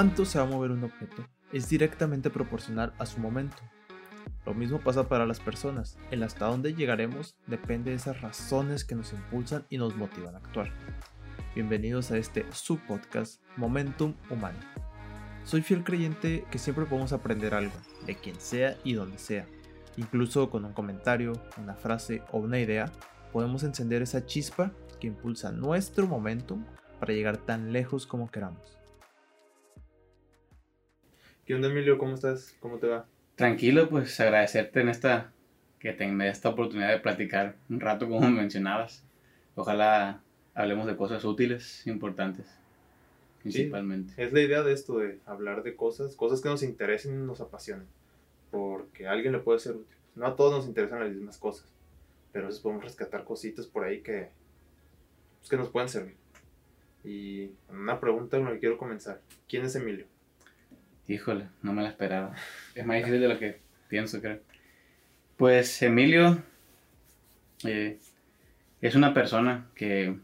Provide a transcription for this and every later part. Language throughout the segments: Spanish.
cuánto se va a mover un objeto es directamente proporcional a su momento. Lo mismo pasa para las personas. El hasta dónde llegaremos depende de esas razones que nos impulsan y nos motivan a actuar. Bienvenidos a este subpodcast Momentum Humano. Soy fiel creyente que siempre podemos aprender algo, de quien sea y donde sea. Incluso con un comentario, una frase o una idea, podemos encender esa chispa que impulsa nuestro momentum para llegar tan lejos como queramos. ¿Qué onda Emilio? ¿Cómo estás? ¿Cómo te va? Tranquilo, pues agradecerte en esta que tenga esta oportunidad de platicar un rato como mencionabas. Ojalá hablemos de cosas útiles, importantes, principalmente. es la idea de esto, de hablar de cosas, cosas que nos interesen y nos apasionen, porque a alguien le puede ser útil. No a todos nos interesan las mismas cosas, pero a veces podemos rescatar cositas por ahí que, pues, que nos pueden servir. Y una pregunta con la que quiero comenzar. ¿Quién es Emilio? Híjole, no me la esperaba. Es más difícil de lo que pienso, creo. Pues Emilio eh, es una persona que,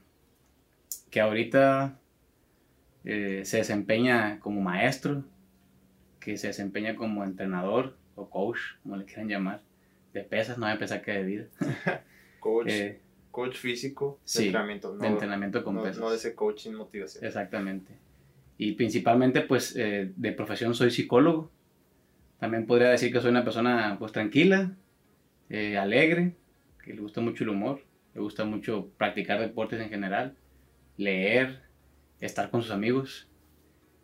que ahorita eh, se desempeña como maestro, que se desempeña como entrenador o coach, como le quieran llamar, de pesas, no a pensar que de vida. coach. Eh, coach físico de entrenamiento. No, de entrenamiento con pesas. No de ese coaching motivación. Exactamente. Y principalmente, pues, eh, de profesión soy psicólogo. También podría decir que soy una persona, pues, tranquila, eh, alegre, que le gusta mucho el humor, le gusta mucho practicar deportes en general, leer, estar con sus amigos.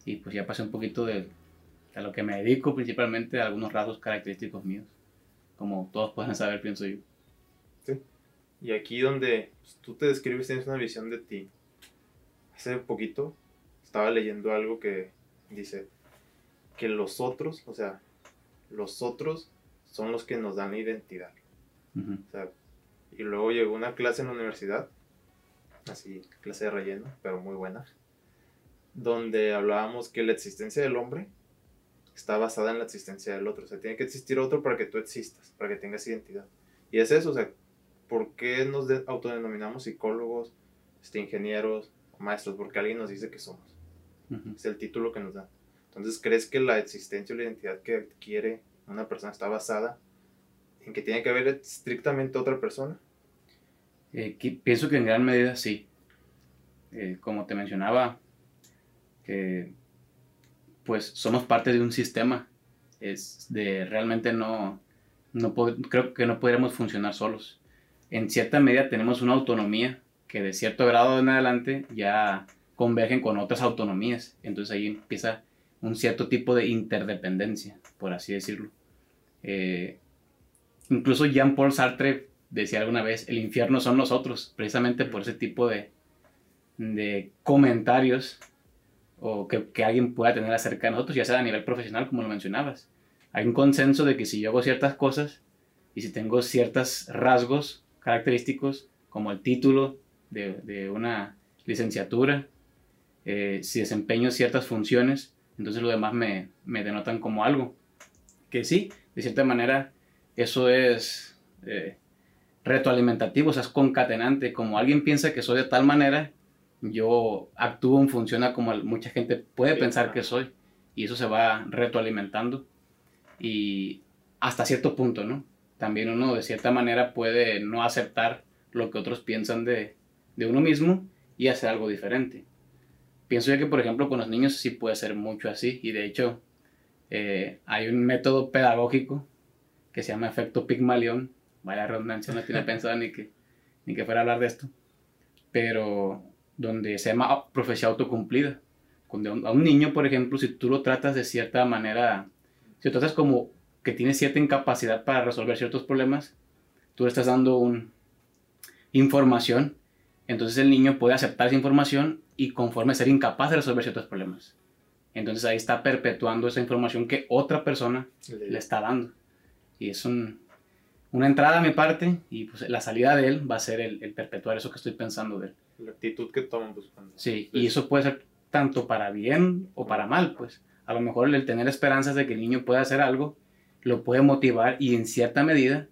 Y pues ya pasé un poquito de a lo que me dedico, principalmente a algunos rasgos característicos míos, como todos pueden saber, pienso yo. Sí. Y aquí donde pues, tú te describes, tienes una visión de ti. Hace poquito estaba leyendo algo que dice que los otros, o sea, los otros son los que nos dan identidad. o sea, y luego llegó una clase en la universidad, así, clase de relleno, pero muy buena, donde hablábamos que la existencia del hombre está basada en la existencia del otro. O sea, tiene que existir otro para que tú existas, para que tengas identidad. Y es eso, o sea, ¿por qué nos autodenominamos psicólogos, este, ingenieros, maestros? Porque alguien nos dice que somos. Es el título que nos da. Entonces, ¿crees que la existencia o la identidad que adquiere una persona está basada en que tiene que haber estrictamente otra persona? Eh, pienso que en gran medida sí. Eh, como te mencionaba, que pues somos parte de un sistema. Es de realmente no, no creo que no podríamos funcionar solos. En cierta medida tenemos una autonomía que de cierto grado en adelante ya convergen con otras autonomías. Entonces ahí empieza un cierto tipo de interdependencia, por así decirlo. Eh, incluso Jean-Paul Sartre decía alguna vez, el infierno son nosotros, precisamente por ese tipo de, de comentarios o que, que, alguien pueda tener acerca de nosotros, ya sea a nivel profesional, como lo mencionabas. Hay un consenso de que si yo hago ciertas cosas y si tengo ciertos rasgos característicos, como el título de, de una licenciatura, eh, si desempeño ciertas funciones, entonces lo demás me, me, denotan como algo. Que sí, de cierta manera, eso es eh, retroalimentativo, o sea, es concatenante. Como alguien piensa que soy de tal manera, yo actúo en función a como mucha gente puede pensar que soy. Y eso se va retroalimentando. Y hasta cierto punto, ¿no? También uno de cierta manera puede no aceptar lo que otros piensan de, de uno mismo y hacer algo diferente. Pienso yo que, por ejemplo, con los niños sí puede ser mucho así. Y de hecho, eh, hay un método pedagógico que se llama efecto Pigmalión. Vaya redundancia, no tiene pensado ni que, ni que fuera a hablar de esto. Pero donde se llama profecía autocumplida. Cuando a un niño, por ejemplo, si tú lo tratas de cierta manera, si lo tratas como que tiene cierta incapacidad para resolver ciertos problemas, tú le estás dando un, información, entonces el niño puede aceptar esa información y conforme ser incapaz de resolver ciertos problemas. Entonces ahí está perpetuando esa información que otra persona le está dando. Y es una entrada a mi parte y pues la salida de él va a ser el, perpetuar eso que estoy pensando de él. La actitud que toman buscando. Sí, y eso puede ser tanto para bien o para mal, pues. A lo mejor el tener esperanzas de que el niño pueda hacer algo lo puede motivar y en cierta medida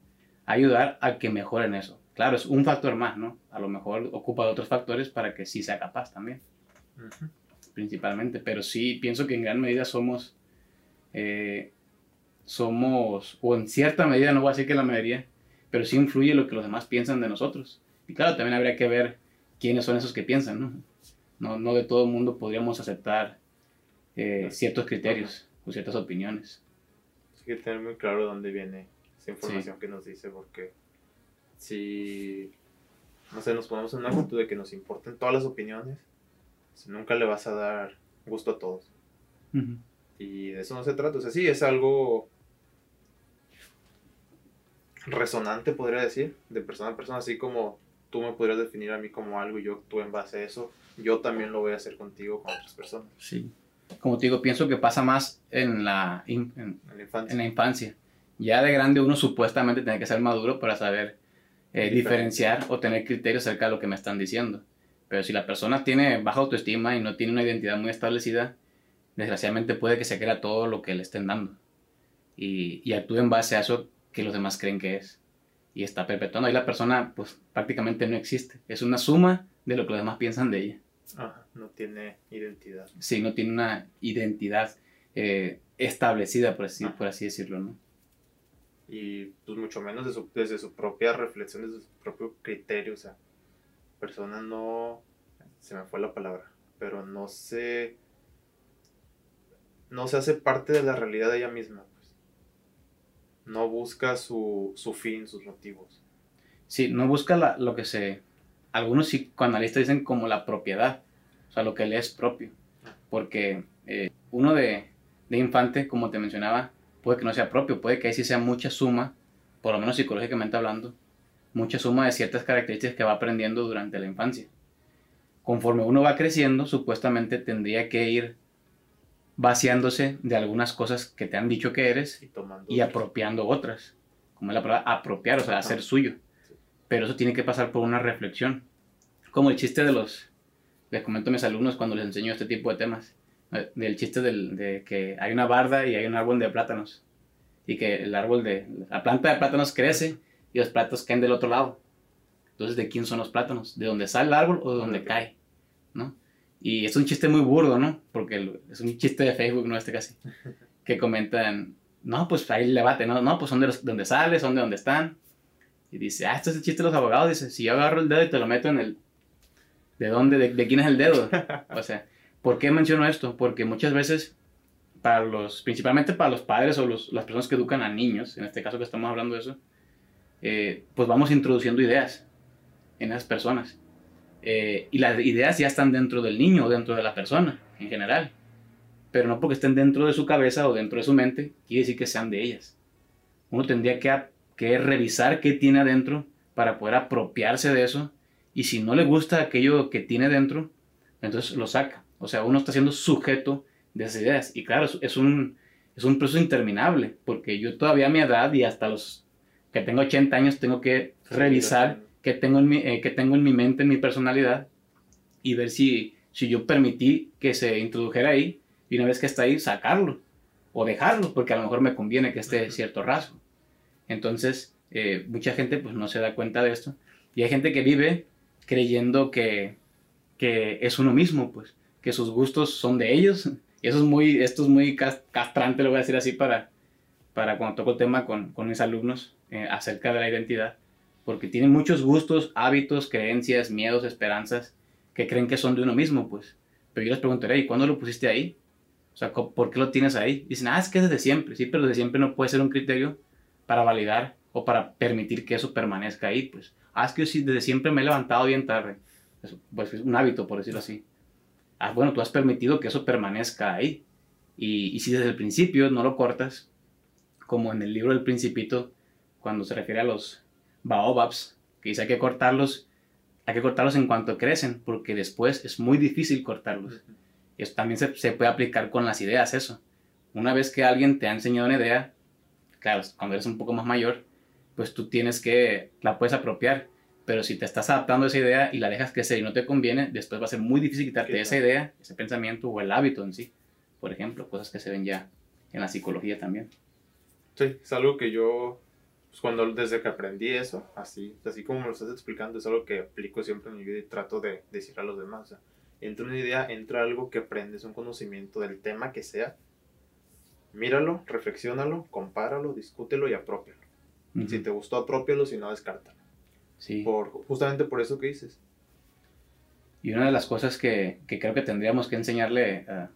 ayudar a que mejoren eso. Claro, es un factor más, ¿no? A lo mejor ocupa de otros factores para que sí sea capaz también. principalmente, pero sí pienso que en gran medida somos, eh, somos, o en cierta medida, no voy a decir que la mayoría, pero sí influye lo que los demás piensan de nosotros. Y claro, también habría que ver quiénes son esos que piensan, ¿no? No, no de todo el mundo podríamos aceptar eh, ciertos criterios o ciertas opiniones. Hay que tener muy claro de dónde viene esa información que nos dice, porque si, no sé, nos ponemos en una actitud de que nos importen todas las opiniones, nunca le vas a dar gusto a todos. Y de eso no se trata. O sea, sí, es algo resonante, podría decir, de persona a persona, así como tú me podrías definir a mí como algo y yo actúo en base a eso, yo también lo voy a hacer contigo con otras personas. Sí. Como te digo, pienso que pasa más en la, en, la, infancia. en la infancia. Ya de grande uno supuestamente tiene que ser maduro para saber eh, diferenciar o tener criterios acerca de lo que me están diciendo. Pero si la persona tiene baja autoestima y no tiene una identidad muy establecida, desgraciadamente puede que se crea todo lo que le estén dando. Y, y actúe en base a eso que los demás creen que es. Y está perpetuando. Ahí la persona, pues prácticamente no existe. Es una suma de lo que los demás piensan de ella. Ajá, no tiene identidad. Sí, no tiene una identidad eh, establecida, por así, por así decirlo, ¿no? Y pues mucho menos desde su propia reflexión, desde su propio criterio. O sea, persona no. Se me fue la palabra. Pero no se. No se hace parte de la realidad de ella misma no busca su, fin, sus motivos. Sí, no busca lo que se... Algunos psicoanalistas dicen como la propiedad, o sea, lo que le es propio. Porque eh, uno de, infante, como te mencionaba, puede que no sea propio, puede que ahí sí sea mucha suma, por lo menos psicológicamente hablando, mucha suma de ciertas características que va aprendiendo durante la infancia. Conforme uno va creciendo, supuestamente tendría que ir vaciándose de algunas cosas que te han dicho que eres y, apropiando otras. Como es la palabra apropiar, o sea, hacer suyo. Pero eso tiene que pasar por una reflexión. Como el chiste de los, les comento a mis alumnos cuando les enseño este tipo de temas, del chiste de que hay una barda y hay un árbol de plátanos. Y que el árbol de, la planta de plátanos crece y los plátanos caen del otro lado. Entonces, ¿de quién son los plátanos? ¿De dónde sale el árbol o de dónde cae? ¿No? Y es un chiste muy burdo, ¿no? Porque es un chiste de Facebook, ¿no? Este casi. Que comentan, no, pues ahí el debate, ¿no? No, pues son de los, donde sale, son de donde están. Y dice, ah, esto es el chiste de los abogados. Dice, si yo agarro el dedo y te lo meto en el... ¿De dónde? ¿De, quién es el dedo? O sea, ¿por qué menciono esto? Porque muchas veces, para los, principalmente para los padres o los, las personas que educan a niños, en este caso que estamos hablando de eso, eh, pues vamos introduciendo ideas en esas personas. Eh, y las ideas ya están dentro del niño o dentro de la persona en general. Pero no porque estén dentro de su cabeza o dentro de su mente, quiere decir que sean de ellas. Uno tendría que, que revisar qué tiene adentro para poder apropiarse de eso. Y si no le gusta aquello que tiene dentro, entonces lo saca. O sea, uno está siendo sujeto de esas ideas. Y claro, es un, es un proceso interminable, porque yo todavía a mi edad y hasta los que tengo 80 años tengo que revisar que tengo en mi, eh, que tengo en mi mente, en mi personalidad, y ver si, si yo permití que se introdujera ahí, y una vez que está ahí, sacarlo, o dejarlo, porque a lo mejor me conviene que esté cierto rasgo. Entonces, eh, mucha gente pues no se da cuenta de esto, y hay gente que vive creyendo que, que es uno mismo, pues, que sus gustos son de ellos, y eso es muy, esto es muy castrante, lo voy a decir así, para, para cuando toco el tema con, con mis alumnos eh, acerca de la identidad porque tienen muchos gustos, hábitos, creencias, miedos, esperanzas que creen que son de uno mismo, pues. Pero yo les preguntaré, ¿y cuándo lo pusiste ahí? O sea, ¿por qué lo tienes ahí? Dicen, ah, es que desde siempre, sí, pero desde siempre no puede ser un criterio para validar o para permitir que eso permanezca ahí, pues. Ah, es que desde siempre me he levantado bien tarde. pues es un hábito, por decirlo así. Ah, bueno, tú has permitido que eso permanezca ahí. Y, y si desde el principio no lo cortas, como en el libro del Principito, cuando se refiere a los baobabs, que dice hay que cortarlos, hay que cortarlos en cuanto crecen, porque después es muy difícil cortarlos. Y eso también se, se, puede aplicar con las ideas, eso. Una vez que alguien te ha enseñado una idea, claro, cuando eres un poco más mayor, pues tú tienes que, la puedes apropiar. Pero si te estás adaptando a esa idea y la dejas crecer y no te conviene, después va a ser muy difícil quitarte esa idea, ese pensamiento o el hábito en sí. Por ejemplo, cosas que se ven ya en la psicología también. Sí, es algo que yo pues cuando desde que aprendí eso, así, así como me lo estás explicando, es algo que aplico siempre en mi vida y trato de decir a los demás. entra una idea, entra algo que aprendes, un conocimiento del tema que sea, míralo, reflexiónalo, compáralo, discútelo y apropialo. Si te gustó, apropialo, si no, descártalo. Sí. Por, justamente por eso que dices. Y una de las cosas que, que creo que tendríamos que enseñarle a,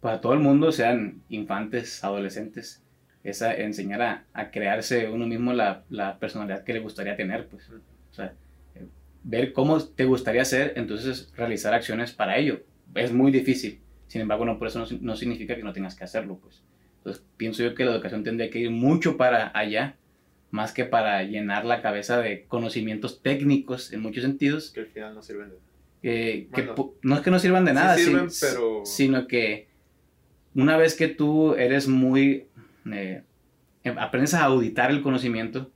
para todo el mundo, sean infantes, adolescentes, es a enseñar a, a crearse uno mismo la, la, personalidad que le gustaría tener, pues. O sea, eh, ver cómo te gustaría ser, entonces realizar acciones para ello. Es muy difícil. Sin embargo, no por eso no, no significa que no tengas que hacerlo, pues. Entonces, pienso yo que la educación tendría que ir mucho para allá, más que para llenar la cabeza de conocimientos técnicos en muchos sentidos. Que al final no sirven de nada. Eh, que no es que no sirvan de nada, sí sirven, sin, pero... sino que una vez que tú eres muy... Eh, aprendes a auditar el conocimiento,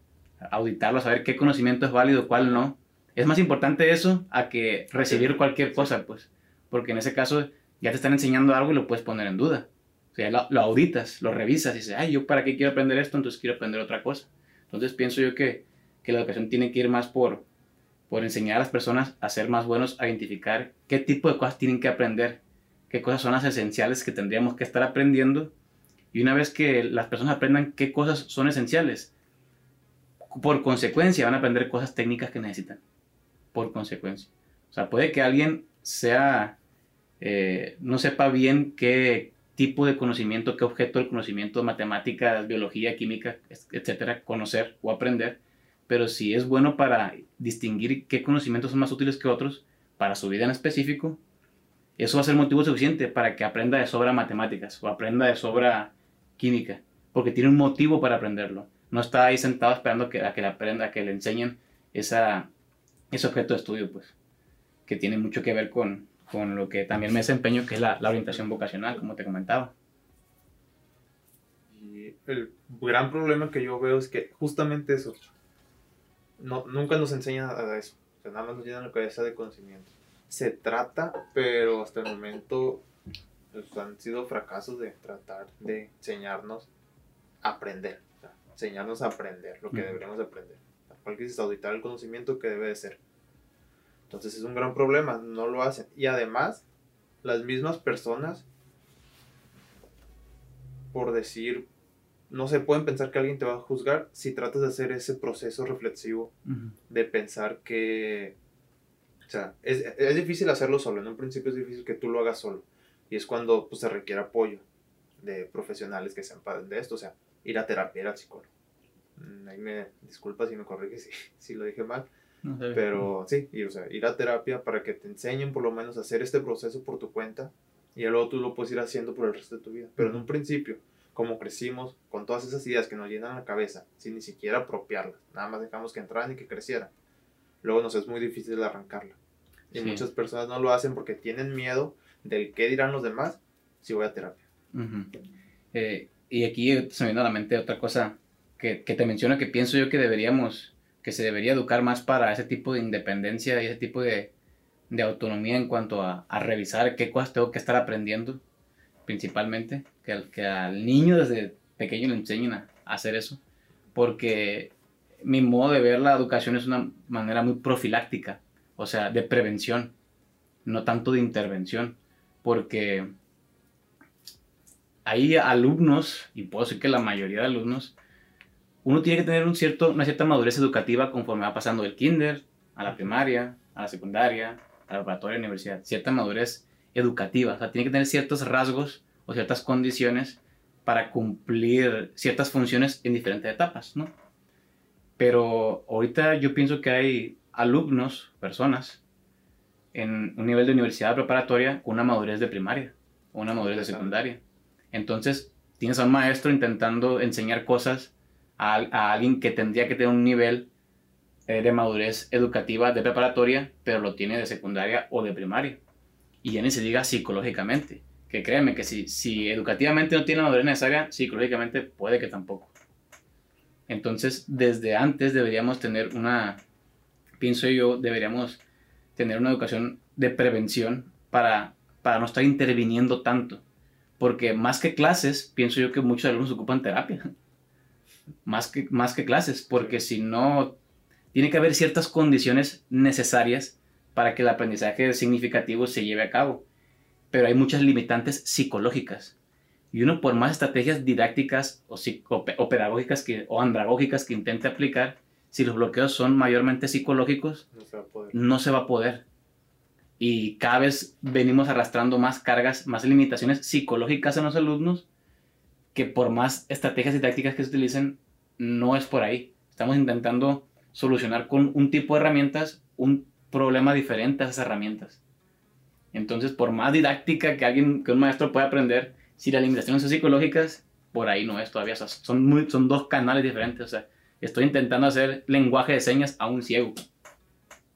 auditarlo, a saber qué conocimiento es válido, cuál no. Es más importante eso a que recibir cualquier cosa, pues. Porque en ese caso ya te están enseñando algo y lo puedes poner en duda. O sea, lo, lo auditas, lo revisas y dices, ay, ¿yo para qué quiero aprender esto? Entonces quiero aprender otra cosa. Entonces pienso yo que, que la educación tiene que ir más por, por enseñar a las personas a ser más buenos, a identificar qué tipo de cosas tienen que aprender, qué cosas son las esenciales que tendríamos que estar aprendiendo. Y una vez que las personas aprendan qué cosas son esenciales, por consecuencia van a aprender cosas técnicas que necesitan. Por consecuencia. O sea, puede que alguien sea, eh, no sepa bien qué tipo de conocimiento, qué objeto del conocimiento, matemáticas, biología, química, etcétera, conocer o aprender, pero si es bueno para distinguir qué conocimientos son más útiles que otros para su vida en específico, eso va a ser motivo suficiente para que aprenda de sobra matemáticas o aprenda de sobra química, porque tiene un motivo para aprenderlo. No está ahí sentado esperando que, a que le aprenda, a que le enseñen esa, ese objeto de estudio, pues, que tiene mucho que ver con, con lo que también me desempeño, que es la, la orientación vocacional, como te comentaba. Y el gran problema que yo veo es que justamente eso, no, nunca nos enseñan a eso. O sea, nada más nos llenan la cabeza de conocimiento. Se trata, pero hasta el momento pues, han sido fracasos de tratar de enseñarnos a aprender. O sea, enseñarnos a aprender lo que deberíamos aprender. Cual que es auditar el conocimiento que debe de ser. Entonces es un gran problema, no lo hacen. Y además, las mismas personas, por decir, no se pueden pensar que alguien te va a juzgar si tratas de hacer ese proceso reflexivo de pensar que, o sea, es, es, difícil hacerlo solo, en un principio es difícil que tú lo hagas solo, y es cuando pues, se requiere apoyo de profesionales que sepan de esto, o sea, ir a terapia, ir al psicólogo. Mm, ahí me disculpa si me corriges si, si lo dije mal, no pero sí, y, o sea, ir a terapia para que te enseñen por lo menos a hacer este proceso por tu cuenta y luego tú lo puedes ir haciendo por el resto de tu vida, pero en un principio como crecimos con todas esas ideas que nos llenan la cabeza sin ni siquiera apropiarlas, nada más dejamos que entraran y que crecieran. Luego nos es muy difícil arrancarla. Y sí. muchas personas no lo hacen porque tienen miedo del qué dirán los demás si voy a terapia. Uh -huh. eh, y aquí se me viene a la mente otra cosa que, que, te menciono que pienso yo que deberíamos, que se debería educar más para ese tipo de independencia y ese tipo de, de autonomía en cuanto a, a revisar qué cosas tengo que estar aprendiendo principalmente, que al, que al niño desde pequeño le enseñen a, a hacer eso, porque mi modo de ver la educación es una manera muy profiláctica, o sea, de prevención, no tanto de intervención, porque hay alumnos, y puedo decir que la mayoría de alumnos, uno tiene que tener un cierto, una cierta madurez educativa conforme va pasando del kinder a la primaria, a la secundaria, a la preparatoria, a la universidad, cierta madurez educativa, o sea, tiene que tener ciertos rasgos o ciertas condiciones para cumplir ciertas funciones en diferentes etapas, ¿no? Pero ahorita yo pienso que hay alumnos, personas, en un nivel de universidad preparatoria con una madurez de primaria o una madurez de secundaria. Entonces, tienes a un maestro intentando enseñar cosas a, alguien que tendría que tener un nivel eh, de madurez educativa de preparatoria, pero lo tiene de secundaria o de primaria. Y ya ni se diga psicológicamente, que créeme que si, si educativamente no tiene la madurez necesaria, psicológicamente puede que tampoco. Entonces, desde antes deberíamos tener una, pienso yo, deberíamos tener una educación de prevención para, para no estar interviniendo tanto. Porque más que clases, pienso yo que muchos alumnos ocupan terapia. Más que, más que clases, porque si no, tiene que haber ciertas condiciones necesarias para que el aprendizaje significativo se lleve a cabo. Pero hay muchas limitantes psicológicas. Y uno por más estrategias didácticas o, o pedagógicas que, o andragógicas que intente aplicar, si los bloqueos son mayormente psicológicos, No se va a poder. no se va a poder. Y cada vez venimos arrastrando más cargas, más limitaciones psicológicas en los alumnos, que por más estrategias didácticas que se utilicen, no es por ahí. Estamos intentando solucionar con un tipo de herramientas un problema diferente a esas herramientas. Entonces, por más didáctica que alguien, que un maestro pueda aprender, si las limitaciones son psicológicas, por ahí no es todavía. O son, son dos canales diferentes. O sea, estoy intentando hacer lenguaje de señas a un ciego.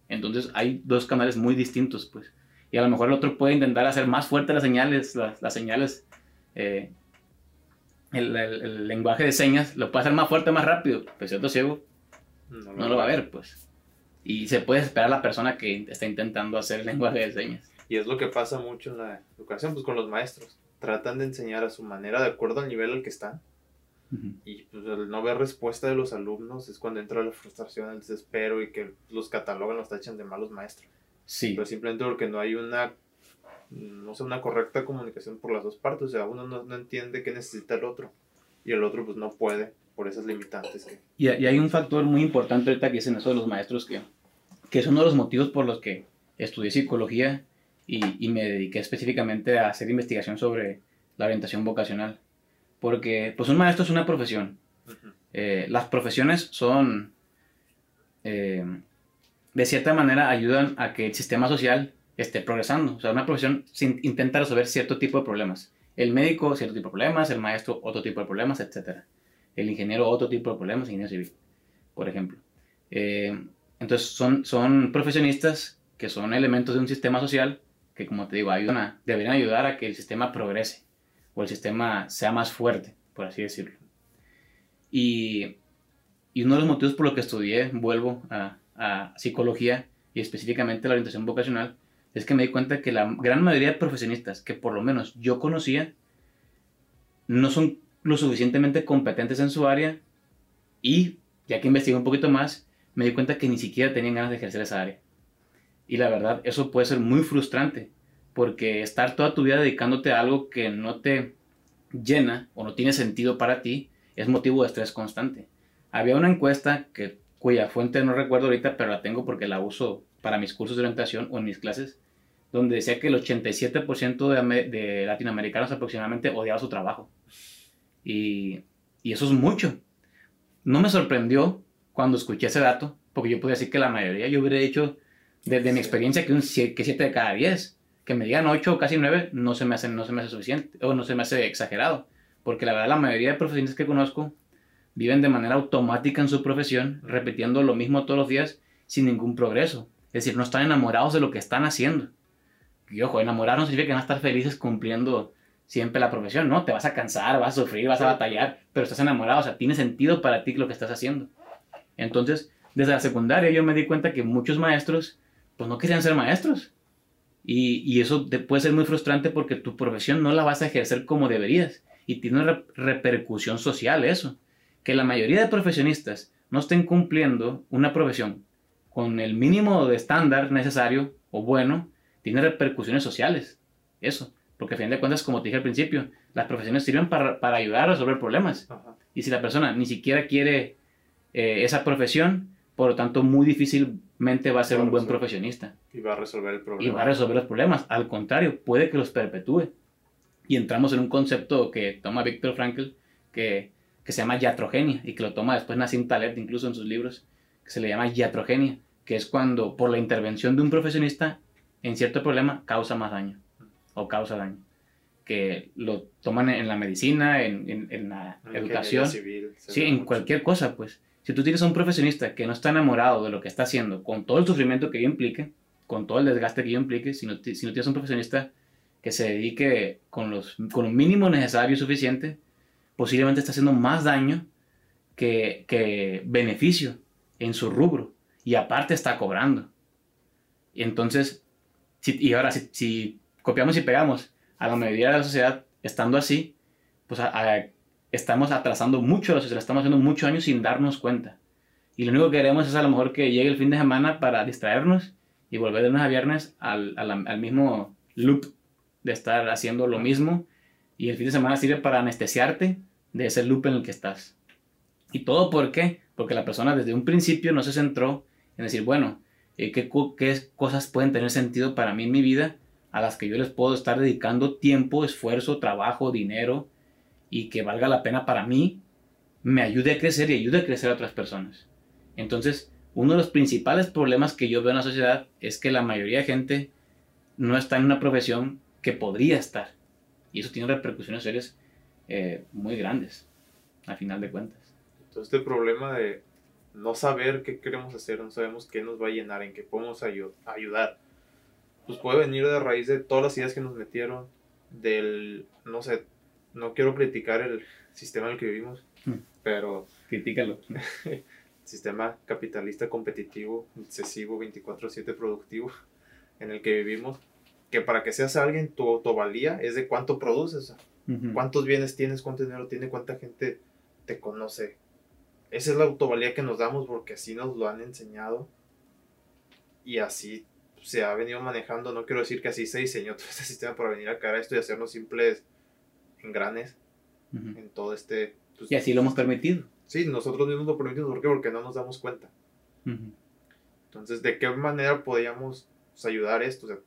Entonces hay dos canales muy distintos, pues. Y a lo mejor el otro puede intentar hacer más fuertes las señales, las señales, eh, el, el- el lenguaje de señas, lo puede hacer más fuerte, más rápido. Pues el otro ciego No, no lo va a ver, pues. Y se puede esperar a la persona que está intentando hacer el lenguaje de señas. Y es lo que pasa mucho en la educación, pues con los maestros. Tratan de enseñar a su manera, de acuerdo al nivel al que están. Y pues al no ver respuesta de los alumnos es cuando entra la frustración, el desespero y que los catalogan, los tachan de malos maestros. Sí, Pero simplemente porque no hay una, no sé, una correcta comunicación por las dos partes. O sea, uno no, no entiende qué necesita el otro. Y el otro pues no puede por esas limitantes que... Y, y hay un factor muy importante ahorita que dicen eso de los maestros, que, que es uno de los motivos por los que estudié psicología y, y me dediqué específicamente a hacer investigación sobre la orientación vocacional. Porque pues un maestro es una profesión. Eh, las profesiones son, eh, de cierta manera, ayudan a que el sistema social esté progresando. O sea, una profesión sin- intenta resolver cierto tipo de problemas. El médico, cierto tipo de problemas, el maestro, otro tipo de problemas, etc. El ingeniero, otro tipo de problemas, ingeniero civil, por ejemplo. Eh, entonces, son, son profesionistas que son elementos de un sistema social que, como te digo, ayudan deberían ayudar a que el sistema progrese o el sistema sea más fuerte, por así decirlo. Y, y uno de los motivos por los que estudié, vuelvo a, a psicología y específicamente la orientación vocacional, es que me di cuenta que la gran mayoría de profesionistas que por lo menos yo conocía no son lo suficientemente competentes en su área y ya que investigué un poquito más, me di cuenta que ni siquiera tenían ganas de ejercer esa área. Y la verdad, eso puede ser muy frustrante, porque estar toda tu vida dedicándote a algo que no te llena o no tiene sentido para ti es motivo de estrés constante. Había una encuesta que, cuya fuente no recuerdo ahorita, pero la tengo porque la uso para mis cursos de orientación o en mis clases, donde decía que el 87% de, de latinoamericanos aproximadamente odiaba su trabajo. Y, y eso es mucho. No me sorprendió cuando escuché ese dato, porque yo podía decir que la mayoría, yo hubiera dicho desde mi Sí. experiencia que un 7 de cada 10. Que me digan 8 o casi 9 no se me hace, no se me hace suficiente o no se me hace exagerado. Porque la verdad la mayoría de profesionistas que conozco viven de manera automática en su profesión, repitiendo lo mismo todos los días sin ningún progreso. Es decir, no están enamorados de lo que están haciendo. Y ojo, enamorar no significa que van a estar felices cumpliendo siempre la profesión, ¿no? Te vas a cansar, vas a sufrir, vas a batallar, pero estás enamorado, o sea, tiene sentido para ti lo que estás haciendo. Entonces, desde la secundaria yo me di cuenta que muchos maestros, pues no querían ser maestros. Y, y eso te puede ser muy frustrante porque tu profesión no la vas a ejercer como deberías. Y tiene una re- repercusión social eso. Que la mayoría de profesionistas no estén cumpliendo una profesión con el mínimo de estándar necesario o bueno, tiene repercusiones sociales. Eso. Porque a fin de cuentas, como te dije al principio, las profesiones sirven para, para ayudar a resolver problemas. Ajá. Y si la persona ni siquiera quiere eh, esa profesión, por lo tanto, muy difícilmente va a ser un buen profesionista Y va a resolver el y problema. va a resolver los problemas. Al contrario, puede que los perpetúe. Y entramos en un concepto que toma Víctor Frankl, que, que se llama iatrogenia, y que lo toma después Nassim Taleb, incluso en sus libros, que se le llama iatrogenia, que es cuando por la intervención de un profesionista en cierto problema causa más daño, o causa daño. Que lo toman en la medicina, en, en- en la En educación, civil, Sí, en mucho. cualquier cosa, pues. Si tú tienes a un profesionista que no está enamorado de lo que está haciendo, con todo el sufrimiento que ello implique, con todo el desgaste que ello implique, si no, si no tienes un profesionista que se dedique con, los, con un mínimo necesario y suficiente, posiblemente está haciendo más daño que, que beneficio en su rubro. Y aparte está cobrando. Y entonces, y ahora, si, copiamos y pegamos a la mayoría de la sociedad estando así, pues estamos atrasando mucho la sociedad, estamos haciendo mucho daño sin darnos cuenta. Y lo único que queremos es a lo mejor que llegue el fin de semana para distraernos y volver de lunes a viernes al, al, al mismo loop de estar haciendo lo mismo y el fin de semana sirve para anestesiarte de ese loop en el que estás. ¿Y todo por qué? Porque la persona desde un principio no se centró en decir, bueno, eh, ¿qué, ¿qué, cosas pueden tener sentido para mí en mi vida a las que yo les puedo estar dedicando tiempo, esfuerzo, trabajo, dinero y que valga la pena para mí, me ayude a crecer y ayude a crecer a otras personas. Entonces, uno de los principales problemas que yo veo en la sociedad es que la mayoría de gente no está en una profesión que podría estar. Y eso tiene repercusiones serias eh, muy grandes, al final de cuentas. Entonces, este problema de no saber qué queremos hacer, no sabemos qué nos va a llenar, en qué podemos ayudar, pues puede venir de raíz de todas las ideas que nos metieron, del, no sé, no quiero criticar el sistema en el que vivimos, hmm. pero... Critícalo. sistema capitalista competitivo, excesivo, 24/7 productivo en el que vivimos, que para que seas alguien, tu autovalía es de cuánto produces, cuántos bienes tienes, cuánto dinero tiene, cuánta gente te conoce. Esa es la autovalía que nos damos porque así nos lo han enseñado y así se ha venido manejando. No quiero decir que así se diseñó todo este sistema para venir a caer a esto y hacernos simples engranes en todo este... Pues, y así lo hemos permitido. Sí, nosotros mismos lo permitimos. ¿Por qué? Porque no nos damos cuenta. Entonces, ¿de qué manera podríamos pues, ayudar esto? O sea,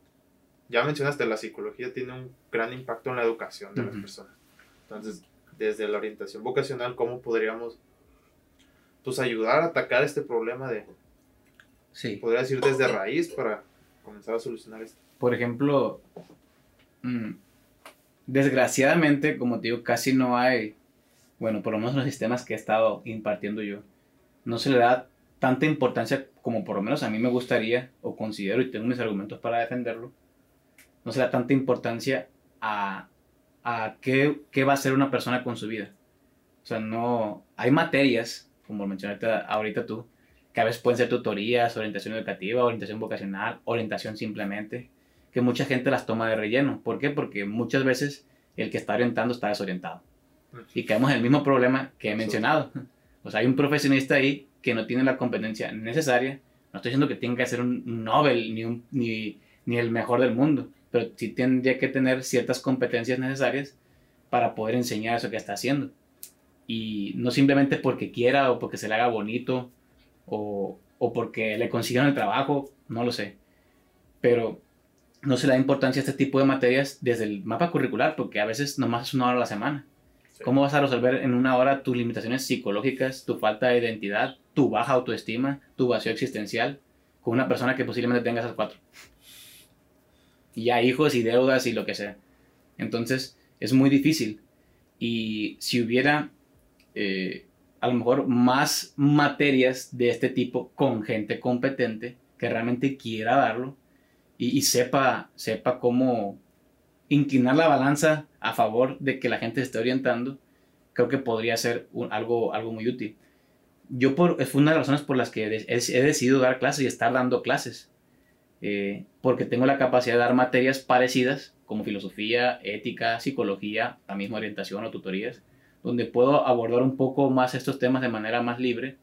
ya mencionaste, la psicología tiene un gran impacto en la educación de las personas. Entonces, desde la orientación vocacional, ¿cómo podríamos pues ayudar a atacar este problema de... Sí. Podría decir desde raíz para comenzar a solucionar esto. Por ejemplo, mm, desgraciadamente, como te digo, casi no hay, bueno, por lo menos en los sistemas que he estado impartiendo yo, no se le da tanta importancia como por lo menos a mí me gustaría o considero y tengo mis argumentos para defenderlo no se da tanta importancia a, a qué, qué, va a hacer una persona con su vida. O sea, no... Hay materias, como mencionaste ahorita tú, que a veces pueden ser tutorías, orientación educativa, orientación vocacional, orientación simplemente, que mucha gente las toma de relleno. ¿Por qué? Porque muchas veces el que está orientando está desorientado. Y caemos en el mismo problema que he mencionado. O sea, hay un profesionista ahí que no tiene la competencia necesaria. No estoy diciendo que tenga que ser un Nobel ni, un, ni, ni el mejor del mundo, pero sí tendría que tener ciertas competencias necesarias para poder enseñar eso que está haciendo. Y no simplemente porque quiera o porque se le haga bonito o, o porque le consigan el trabajo, no lo sé. Pero no se le da importancia a este tipo de materias desde el mapa curricular, porque a veces nomás es una hora a la semana. ¿Cómo vas a resolver en una hora tus limitaciones psicológicas, tu falta de identidad, tu baja autoestima, tu vacío existencial con una persona que posiblemente tenga esas cuatro? y ya hijos y deudas y lo que sea. Entonces es muy difícil. Y si hubiera eh, a lo mejor más materias de este tipo con gente competente que realmente quiera darlo y, sepa, sepa cómo inclinar la balanza a favor de que la gente se esté orientando, creo que podría ser algo, algo muy útil. Yo por, fue una de las razones por las que he, decidido dar clases y estar dando clases eh, porque tengo la capacidad de dar materias parecidas como filosofía, ética, psicología, la misma orientación o tutorías, donde puedo abordar un poco más estos temas de manera más libre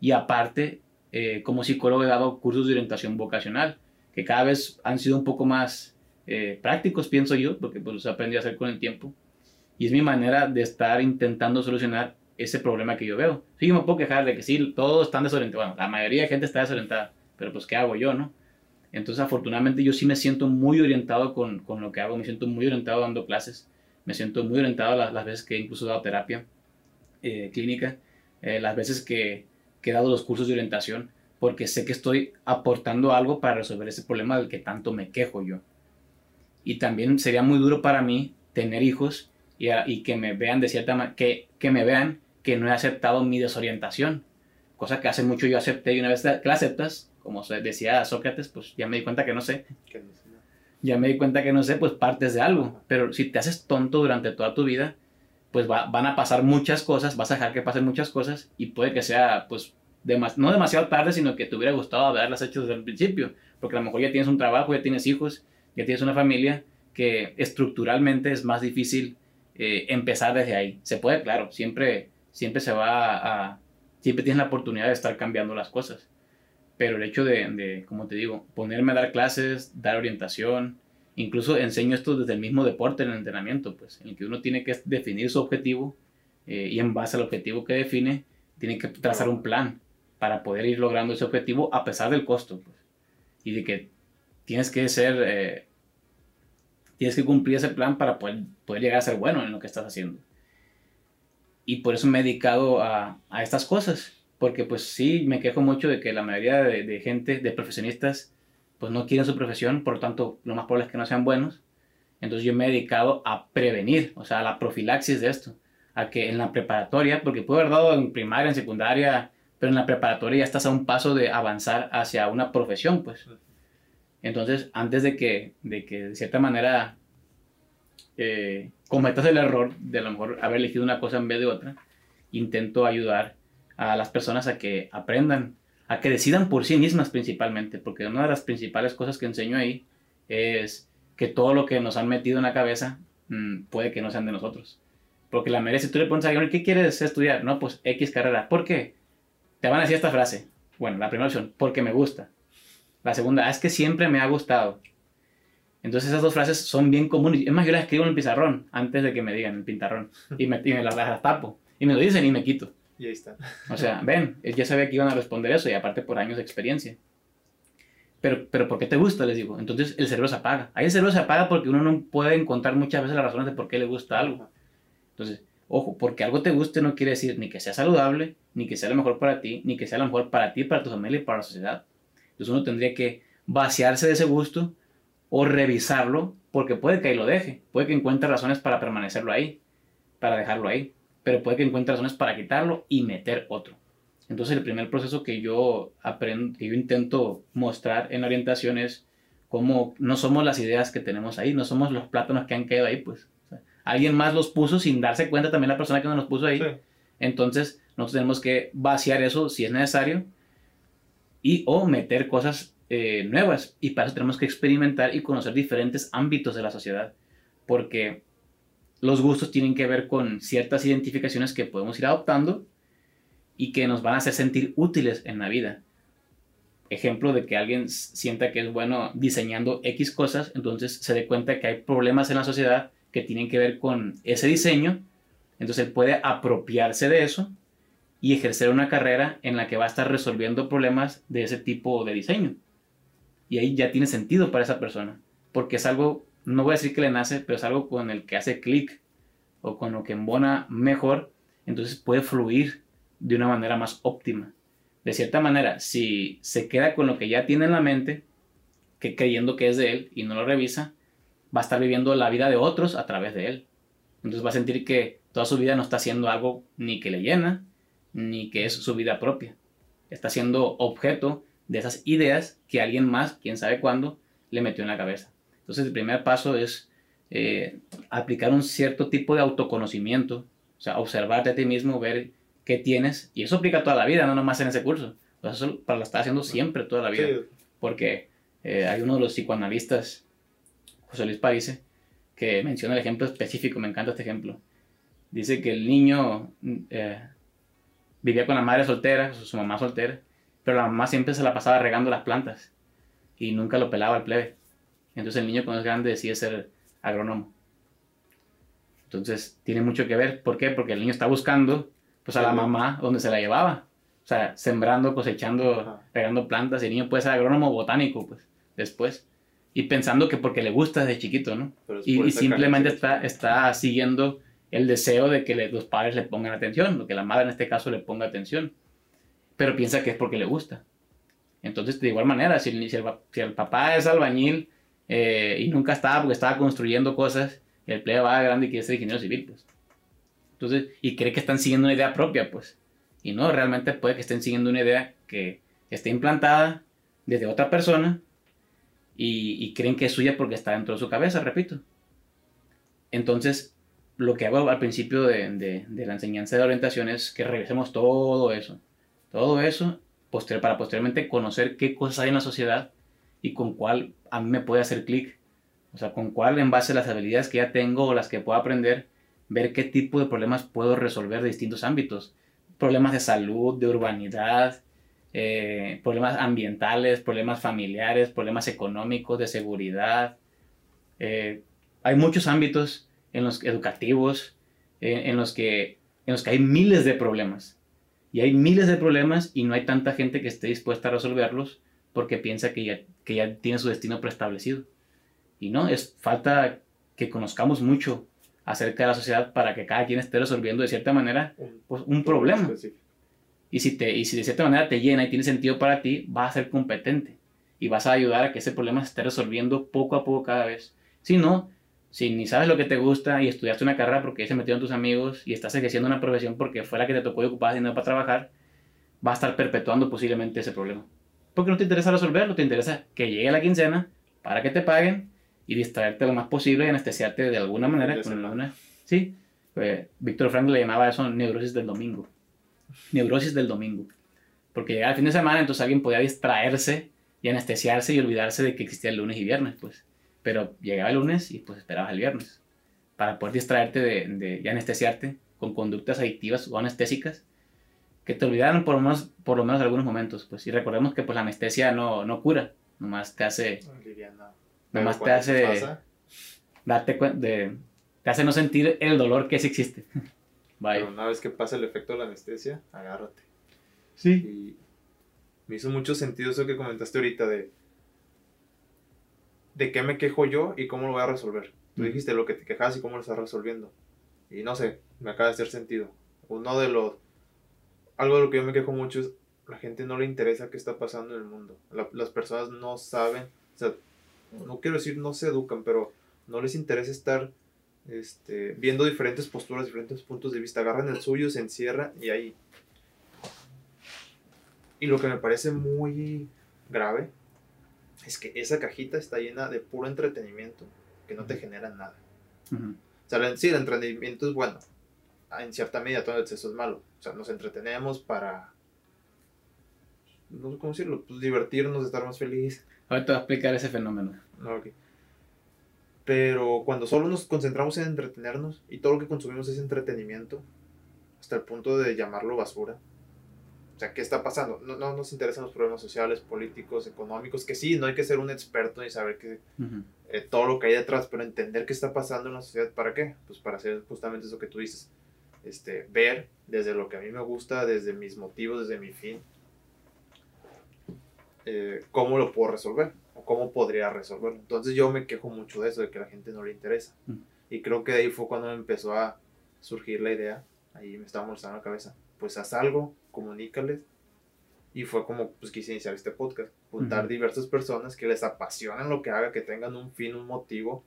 y aparte, eh, como psicólogo he dado cursos de orientación vocacional, que cada vez han sido un poco más eh, prácticos, pienso yo, porque pues los aprendí a hacer con el tiempo. Y es mi manera de estar intentando solucionar ese problema que yo veo. Sí, me puedo quejar de que sí, todos están desorientados. Bueno, la mayoría de gente está desorientada, pero pues ¿qué hago yo, no? Entonces, afortunadamente, yo sí me siento muy orientado con, con lo que hago, me siento muy orientado dando clases, me siento muy orientado las, veces que he incluso dado terapia eh, clínica, eh, las veces que, que he dado los cursos de orientación, porque sé que estoy aportando algo para resolver ese problema del que tanto me quejo yo. Y también sería muy duro para mí tener hijos y, que me vean de cierta que, que me vean que no he aceptado mi desorientación, cosa que hace mucho yo acepté y una vez que la aceptas, como decía Sócrates, pues ya me di cuenta que no sé. Ya me di cuenta que no sé, pues partes de algo. Pero si te haces tonto durante toda tu vida, pues van a pasar muchas cosas, vas a dejar que pasen muchas cosas y puede que sea, pues, no demasiado tarde, sino que te hubiera gustado haberlas hecho desde el principio. Porque a lo mejor ya tienes un trabajo, ya tienes hijos, ya tienes una familia que estructuralmente es más difícil eh, empezar desde ahí. Se puede, claro, siempre, siempre se va a, siempre tienes la oportunidad de estar cambiando las cosas pero el hecho de, de, como te digo, ponerme a dar clases, dar orientación, incluso enseño esto desde el mismo deporte, en el entrenamiento, pues, en el que uno tiene que definir su objetivo eh, y en base al objetivo que define, tiene que trazar un plan para poder ir logrando ese objetivo a pesar del costo, pues, y de que tienes que ser, eh, tienes que cumplir ese plan para poder, poder llegar a ser bueno en lo que estás haciendo. Y por eso me he dedicado a, a estas cosas porque pues sí, me quejo mucho de que la mayoría de, gente, de profesionistas, pues no quieren su profesión, por lo tanto, lo más probable es que no sean buenos. Entonces yo me he dedicado a prevenir, o sea, a la profilaxis de esto, a que en la preparatoria, porque puedo haber dado en primaria, en secundaria, pero en la preparatoria ya estás a un paso de avanzar hacia una profesión, pues. Entonces, antes de que, de que de cierta manera eh, cometas el error de a lo mejor haber elegido una cosa en vez de otra, intento ayudar a las personas a que aprendan, a que decidan por sí mismas principalmente, porque una de las principales cosas que enseño ahí es que todo lo que nos han metido en la cabeza mm, puede que no sean de nosotros. Porque la si tú le pones a alguien, ¿qué quieres estudiar? No, pues X carrera. ¿Por qué? Te van a decir esta frase. Bueno, la primera opción, porque me gusta. La segunda, ah, es que siempre me ha gustado. Entonces esas dos frases son bien comunes. Es más, yo las escribo en el pizarrón antes de que me digan el pintarrón. Y me, y me las, las, tapo. Y me lo dicen y me quito. Y ahí está. O sea, ven, él ya sabía que iban a responder eso y aparte por años de experiencia. Pero, pero ¿por qué te gusta? Les digo. Entonces el cerebro se apaga. Ahí el cerebro se apaga porque uno no puede encontrar muchas veces las razones de por qué le gusta algo. Entonces, ojo, porque algo te guste no quiere decir ni que sea saludable, ni que sea lo mejor para ti, ni que sea lo mejor para ti, para tu familia y para la sociedad. Entonces uno tendría que vaciarse de ese gusto o revisarlo porque puede que ahí lo deje, puede que encuentre razones para permanecerlo ahí, para dejarlo ahí pero puede que encuentre razones para quitarlo y meter otro. Entonces el primer proceso que yo aprendo, que yo intento mostrar en la orientación es cómo no somos las ideas que tenemos ahí, no somos los plátanos que han quedado ahí, pues. alguien más los puso sin darse cuenta también la persona que nos los puso ahí. Entonces nosotros tenemos que vaciar eso si es necesario y o meter cosas eh, nuevas. Y para eso tenemos que experimentar y conocer diferentes ámbitos de la sociedad. Porque los gustos tienen que ver con ciertas identificaciones que podemos ir adoptando y que nos van a hacer sentir útiles en la vida. Ejemplo de que alguien sienta que es bueno diseñando X cosas, entonces se dé cuenta que hay problemas en la sociedad que tienen que ver con ese diseño, entonces él puede apropiarse de eso y ejercer una carrera en la que va a estar resolviendo problemas de ese tipo de diseño. Y ahí ya tiene sentido para esa persona, porque es algo no voy a decir que le nace, pero es algo con el que hace clic o con lo que embona mejor, entonces puede fluir de una manera más óptima. De cierta manera, si se queda con lo que ya tiene en la mente, que creyendo que es de él y no lo revisa, va a estar viviendo la vida de otros a través de él. Entonces va a sentir que toda su vida no está haciendo algo ni que le llena, ni que es su vida propia. Está siendo objeto de esas ideas que alguien más, quién sabe cuándo, le metió en la cabeza. Entonces el primer paso es eh, aplicar un cierto tipo de autoconocimiento, o sea, observarte a ti mismo, ver qué tienes, y eso aplica toda la vida, no nomás en ese curso, eso para lo estar haciendo siempre toda la vida, porque eh, hay uno de los psicoanalistas, José Luis Parise, que menciona el ejemplo específico, me encanta este ejemplo. Dice que el niño eh, vivía con la madre soltera, su mamá soltera, pero la mamá siempre se la pasaba regando las plantas y nunca lo pelaba al plebe. Entonces el niño cuando es grande decide ser agrónomo. Entonces tiene mucho que ver. ¿Por qué? Porque el niño está buscando pues a la mamá donde se la llevaba. O sea, sembrando, cosechando, regando plantas. Y el niño puede ser agrónomo botánico, pues, después. Y pensando que porque le gusta desde chiquito, ¿no? Y, simplemente está, está siguiendo el deseo de que los padres le pongan atención, o que la madre en este caso le ponga atención. Pero piensa que es porque le gusta. Entonces, de igual manera, si, si, el, si el papá es albañil eh, y nunca estaba porque estaba construyendo cosas y el plebe va grande y quiere ser ingeniero civil, pues. Entonces, y cree que están siguiendo una idea propia, pues. Y no, realmente puede que estén siguiendo una idea que esté implantada desde otra persona y, creen que es suya porque está dentro de su cabeza, repito. Entonces, lo que hago al principio de, de, la enseñanza de orientación es que revisemos todo eso. Todo eso para posteriormente conocer qué cosas hay en la sociedad y con cuál a mí me puede hacer clic. O sea, con cuál en base a las habilidades que ya tengo o las que puedo aprender, ver qué tipo de problemas puedo resolver de distintos ámbitos. Problemas de salud, de urbanidad, eh, problemas ambientales, problemas familiares, problemas económicos, de seguridad. Eh, hay muchos ámbitos en los educativos en, los que, en los que hay miles de problemas. Y hay miles de problemas y no hay tanta gente que esté dispuesta a resolverlos porque piensa que ya, que ya tiene su destino preestablecido. Y no, es falta que conozcamos mucho acerca de la sociedad para que cada quien esté resolviendo de cierta manera pues, un problema. Y si, te, y si de cierta manera te llena y tiene sentido para ti, vas a ser competente y vas a ayudar a que ese problema se esté resolviendo poco a poco cada vez. Si no, si ni sabes lo que te gusta y estudiaste una carrera porque se metieron tus amigos y estás ejerciendo una profesión porque fue la que te tocó y ocupabas dinero para trabajar, vas a estar perpetuando posiblemente ese problema. Porque no te interesa resolverlo, te interesa que llegue la quincena para que te paguen y distraerte lo más posible y anestesiarte de alguna manera con una... Sí, pues, Víctor Frank le llamaba eso neurosis del domingo. Neurosis del domingo. Porque llegaba el fin de semana, entonces alguien podía distraerse y anestesiarse y olvidarse de que existía el lunes y viernes, pues. Pero llegaba el lunes y pues esperabas el viernes. Para poder distraerte de, de, y anestesiarte con conductas adictivas o anestésicas que te olvidaron por lo menos, por lo menos algunos momentos. Pues, y recordemos que pues, la anestesia no, no cura, nomás te hace Nomás te hace darte cuenta de, te hace no sentir el dolor que sí existe. Pero una vez que pasa el efecto de la anestesia, agárrate. Sí. Y me hizo mucho sentido eso que comentaste ahorita de de qué me quejo yo y cómo lo voy a resolver. Tú dijiste lo que te quejas y cómo lo estás resolviendo. Y no sé, me acaba de hacer sentido. Uno de los algo de lo que yo me quejo mucho es la gente no le interesa qué está pasando en el mundo. las personas no saben, o sea, no quiero decir no se educan, pero no les interesa estar este, viendo diferentes posturas, diferentes puntos de vista. Agarran el suyo, se encierran y ahí. Y lo que me parece muy grave es que esa cajita está llena de puro entretenimiento que no te genera nada. O sea, sí, el entretenimiento es bueno. En cierta medida todo el exceso es malo. O sea, nos entretenemos para no sé cómo decirlo, pues divertirnos, estar más felices. Ahorita te voy a explicar ese fenómeno. Okay. Pero cuando solo nos concentramos en entretenernos y todo lo que consumimos es entretenimiento, hasta el punto de llamarlo basura. O sea, ¿qué está pasando? No, no nos interesan los problemas sociales, políticos, económicos, que sí, no hay que ser un experto y saber que, eh, todo lo que hay detrás, pero entender qué está pasando en la sociedad, ¿para qué? Pues para hacer justamente eso que tú dices. Este, ver desde lo que a mí me gusta, desde mis motivos, desde mi fin, eh, cómo lo puedo resolver o cómo podría resolverlo. Entonces yo me quejo mucho de eso, de que a la gente no le interesa. Mm. Y creo que de ahí fue cuando me empezó a surgir la idea, ahí me estaba molestando la cabeza, pues haz algo, comunícales. Y fue como pues quise iniciar este podcast, juntar diversas personas que les apasionan lo que haga, que tengan un fin, un motivo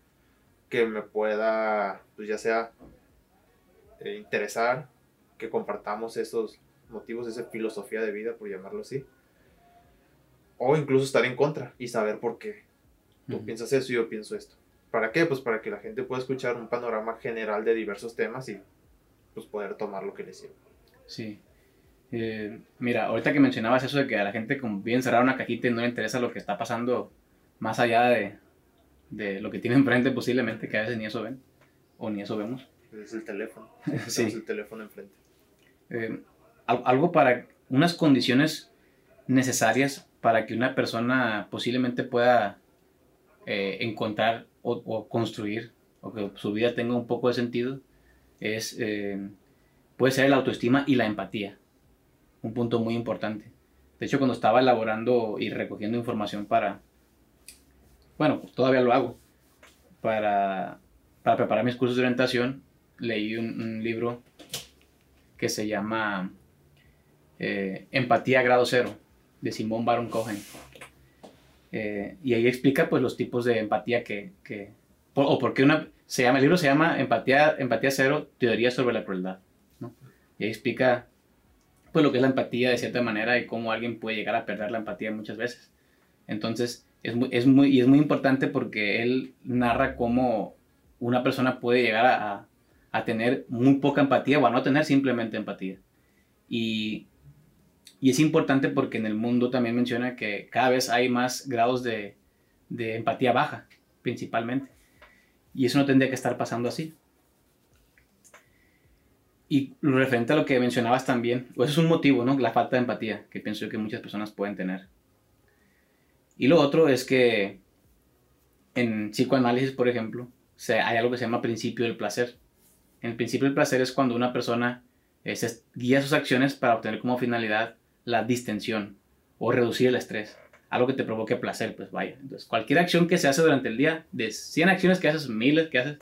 que me pueda, pues ya sea eh, interesar, que compartamos esos motivos, esa filosofía de vida, por llamarlo así o incluso estar en contra y saber por qué. Tú piensas eso y yo pienso esto. ¿Para qué? Pues para que la gente pueda escuchar un panorama general de diversos temas y pues poder tomar lo que les sirva. Sí. Eh, mira, ahorita que mencionabas eso de que a la gente como bien cerrar una cajita y no le interesa lo que está pasando más allá de, de lo que tiene enfrente posiblemente, que a veces ni eso ven o ni eso vemos. Es el teléfono. sí. Es el teléfono enfrente. Eh, algo para unas condiciones necesarias para que una persona posiblemente pueda eh, encontrar o, construir o que su vida tenga un poco de sentido es eh, puede ser la autoestima y la empatía un punto muy importante de hecho cuando estaba elaborando y recogiendo información para bueno todavía lo hago para, para preparar mis cursos de orientación leí un, libro que se llama eh, Empatía Grado Cero de Simón Baron Cohen. Eh, y ahí explica pues los tipos de empatía que, que o por qué una, se llama, el libro se llama Empatía, empatía Cero, Teoría sobre la Crueldad. ¿no? Y ahí explica pues lo que es la empatía de cierta manera y cómo alguien puede llegar a perder la empatía muchas veces. Entonces, es muy, es muy, y es muy importante porque él narra cómo una persona puede llegar a, a tener muy poca empatía o a no tener simplemente empatía. Y y es importante porque en el mundo también menciona que cada vez hay más grados de, empatía baja, principalmente. Y eso no tendría que estar pasando así. Y referente a lo que mencionabas también, pues eso es un motivo, ¿no? La falta de empatía, que pienso que muchas personas pueden tener. Y lo otro es que en psicoanálisis, por ejemplo, hay algo que se llama principio del placer. El principio del placer es cuando una persona eh, guía sus acciones para obtener como finalidad la distensión o reducir el estrés. Algo que te provoque placer, pues vaya. Entonces, cualquier acción que se hace durante el día, de 100 acciones que haces, miles que haces,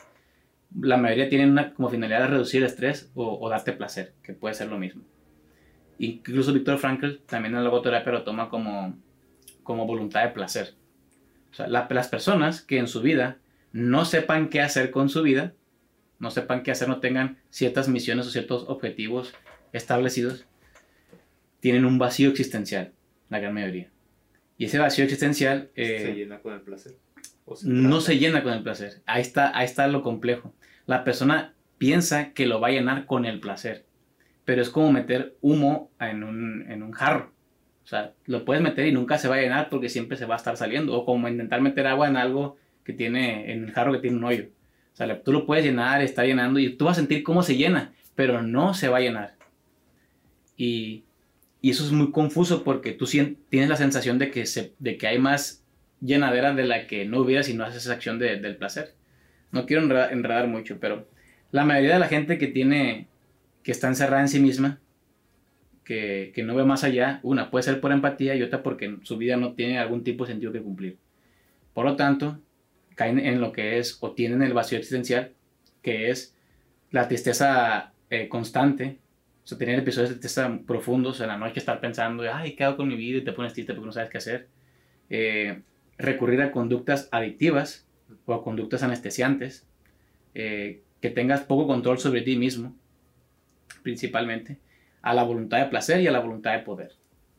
la mayoría tienen una, como finalidad reducir el estrés o, darte placer, que puede ser lo mismo. Incluso Víctor Frankl también en la logoterapia lo toma como, como voluntad de placer. O sea, las personas que en su vida no sepan qué hacer con su vida, no sepan qué hacer, no tengan ciertas misiones o ciertos objetivos establecidos, tienen un vacío existencial, la gran mayoría. Y ese vacío existencial... Eh, ¿Se llena con el placer? no se llena con el placer. Ahí está, ahí está lo complejo. La persona piensa que lo va a llenar con el placer, pero es como meter humo en un, en un jarro. O sea, lo puedes meter y nunca se va a llenar porque siempre se va a estar saliendo. O como intentar meter agua en algo que tiene, en el jarro que tiene un hoyo. Sea, tú lo puedes llenar, está llenando y tú vas a sentir cómo se llena, pero no se va a llenar. Y, y eso es muy confuso porque tú tienes la sensación de que, se, de que hay más llenadera de la que no hubiera si no haces esa acción del placer. No quiero enredar, mucho, pero la mayoría de la gente que tiene, que está encerrada en sí misma, que, que, no ve más allá, una puede ser por empatía y otra porque su vida no tiene algún tipo de sentido que cumplir. Por lo tanto, caen en lo que es o tienen el vacío existencial, que es la tristeza eh, constante, o sea, tener episodios de tristeza profundos, en la no hay que estar pensando, ay, ¿qué hago con mi vida? Y te pones triste porque no sabes qué hacer. Eh, recurrir a conductas adictivas o a conductas anestesiantes, eh, que tengas poco control sobre ti mismo, principalmente, a la voluntad de placer y a la voluntad de poder.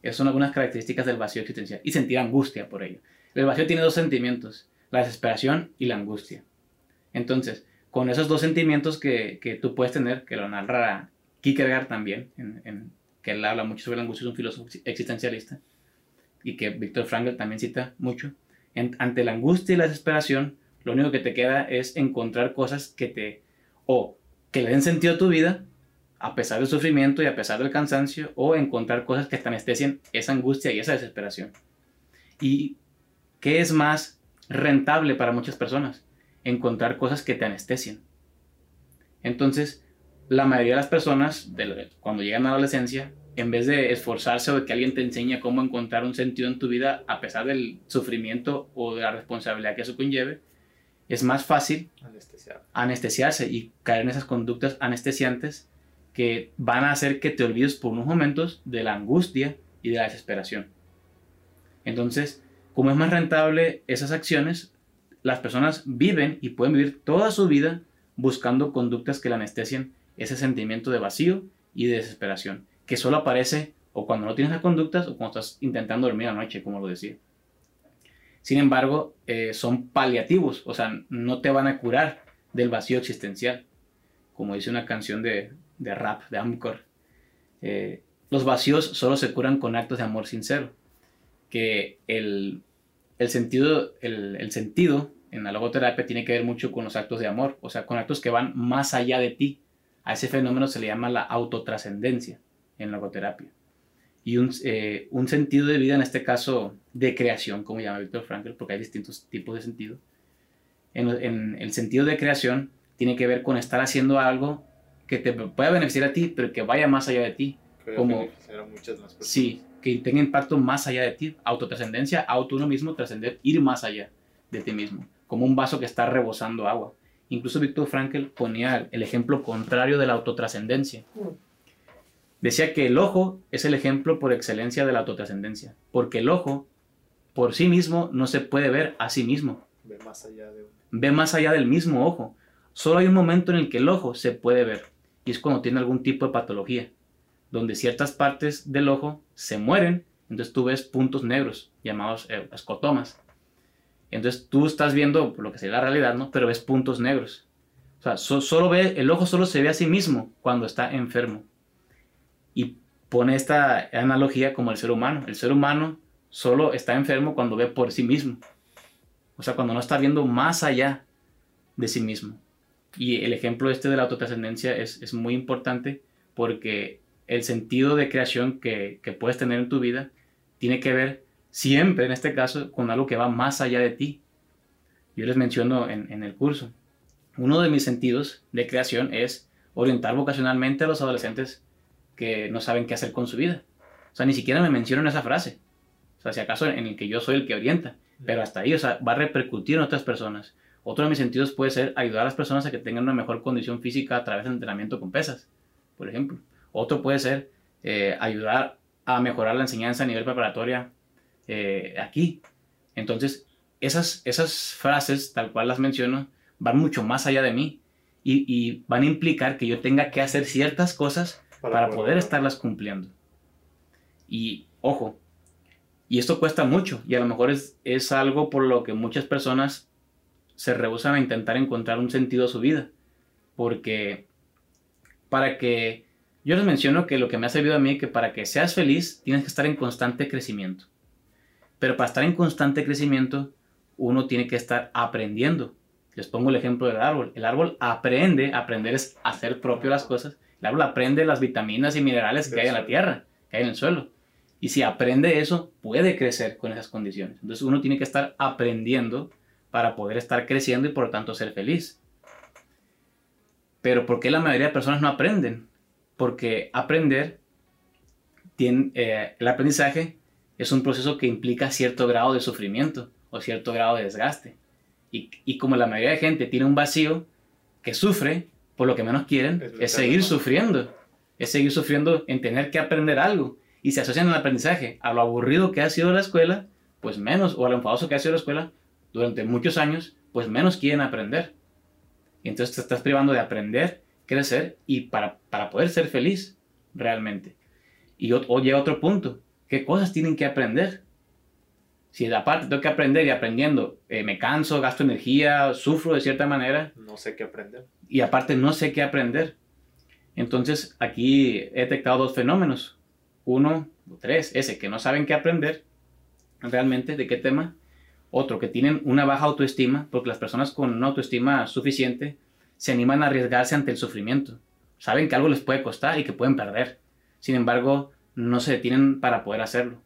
Esas son algunas características del vacío existencial y sentir angustia por ello. El vacío tiene dos sentimientos, la desesperación y la angustia. Entonces, con esos dos sentimientos que, que tú puedes tener, que lo narra Kierkegaard también, que él habla mucho sobre la angustia, es un filósofo existencialista, y que Víctor Frankl también cita mucho, ante la angustia y la desesperación, lo único que te queda es encontrar cosas que te, o que le den sentido a tu vida, a pesar del sufrimiento y a pesar del cansancio, o encontrar cosas que te anestesien esa angustia y esa desesperación. ¿Y qué es más rentable para muchas personas, encontrar cosas que te anestesien. Entonces, la mayoría de las personas, cuando llegan a la adolescencia, en vez de esforzarse o de que alguien te enseñe cómo encontrar un sentido en tu vida a pesar del sufrimiento o de la responsabilidad que eso conlleve, es más fácil anestesiarse y caer en esas conductas anestesiantes que van a hacer que te olvides por unos momentos de la angustia y de la desesperación. Entonces, como es más rentable esas acciones, las personas viven y pueden vivir toda su vida buscando conductas que le anestesian ese sentimiento de vacío y de desesperación, que solo aparece o cuando no tienes las conductas o cuando estás intentando dormir a noche, como lo decía. Sin embargo, eh, son paliativos, o sea, no te van a curar del vacío existencial, como dice una canción de, rap de Amcor. Eh, los vacíos solo se curan con actos de amor sincero que el, sentido, el, sentido en la logoterapia tiene que ver mucho con los actos de amor, o sea, con actos que van más allá de ti. A ese fenómeno se le llama la autotrascendencia en logoterapia. Y un, eh, un, sentido de vida, en este caso de creación, como llama Víctor Frankl, porque hay distintos tipos de sentido. En, en, el sentido de creación tiene que ver con estar haciendo algo que te pueda beneficiar a ti, pero que vaya más allá de ti. como, a muchas más personas. Sí, que tenga impacto más allá de ti. Autotrascendencia, auto uno mismo, trascender, ir más allá de ti mismo. Como un vaso que está rebosando agua. Incluso Víctor Frankl ponía el ejemplo contrario de la autotrascendencia. Decía que el ojo es el ejemplo por excelencia de la autotrascendencia. Porque el ojo, por sí mismo, no se puede ver a sí mismo. Ve más allá de Ve más allá del mismo ojo. Solo hay un momento en el que el ojo se puede ver. Y es cuando tiene algún tipo de patología donde ciertas partes del ojo se mueren, entonces tú ves puntos negros llamados eh, escotomas. Entonces tú estás viendo lo que sería la realidad, ¿no? Pero ves puntos negros. O sea, solo ve, el ojo solo se ve a sí mismo cuando está enfermo. Y pone esta analogía como el ser humano. El ser humano solo está enfermo cuando ve por sí mismo. O sea, cuando no está viendo más allá de sí mismo. Y el ejemplo este de la autotrascendencia es, es muy importante porque el sentido de creación que, puedes tener en tu vida tiene que ver siempre, en este caso, con algo que va más allá de ti. Yo les menciono en, en el curso, uno de mis sentidos de creación es orientar vocacionalmente a los adolescentes que no saben qué hacer con su vida. O sea, ni siquiera me mencionan esa frase. O sea, si acaso en el que yo soy el que orienta. Pero hasta ahí, o sea, va a repercutir en otras personas. Otro de mis sentidos puede ser ayudar a las personas a que tengan una mejor condición física a través del entrenamiento con pesas, por ejemplo. Otro puede ser eh, ayudar a mejorar la enseñanza a nivel preparatoria eh, aquí. Entonces, esas, esas frases, tal cual las menciono, van mucho más allá de mí y, van a implicar que yo tenga que hacer ciertas cosas para, poder estarlas cumpliendo. Y ojo, y esto cuesta mucho y a lo mejor es, es algo por lo que muchas personas se rehusan a intentar encontrar un sentido a su vida. Porque para que yo les menciono que lo que me ha servido a mí es que para que seas feliz tienes que estar en constante crecimiento. Pero para estar en constante crecimiento uno tiene que estar aprendiendo. Les pongo el ejemplo del árbol. El árbol aprende, aprender es hacer propio las cosas. El árbol aprende las vitaminas y minerales que hay en la tierra, que hay en el suelo. Y si aprende eso, puede crecer con esas condiciones. Entonces uno tiene que estar aprendiendo para poder estar creciendo y por lo tanto ser feliz. Pero ¿por qué la mayoría de personas no aprenden? Porque aprender, tiene, eh, el aprendizaje es un proceso que implica cierto grado de sufrimiento o cierto grado de desgaste. Y, y como la mayoría de gente tiene un vacío que sufre, por lo que menos quieren es, seguir sufriendo. Es seguir sufriendo en tener que aprender algo. Y se asocian el aprendizaje a lo aburrido que ha sido la escuela, pues menos, o a lo enfadoso que ha sido la escuela durante muchos años, pues menos quieren aprender. Y entonces te estás privando de aprender, crecer y para, para poder ser feliz realmente. Y o, llega otro punto, ¿qué cosas tienen que aprender? Si aparte tengo que aprender y aprendiendo, eh, me canso, gasto energía, sufro de cierta manera. No sé qué aprender. Y aparte no sé qué aprender. Entonces aquí he detectado dos fenómenos. Uno, o tres, ese que no saben qué aprender realmente, de qué tema. Otro, que tienen una baja autoestima, porque las personas con una autoestima suficiente se animan a arriesgarse ante el sufrimiento. Saben que algo les puede costar y que pueden perder. Sin embargo, no se detienen para poder hacerlo.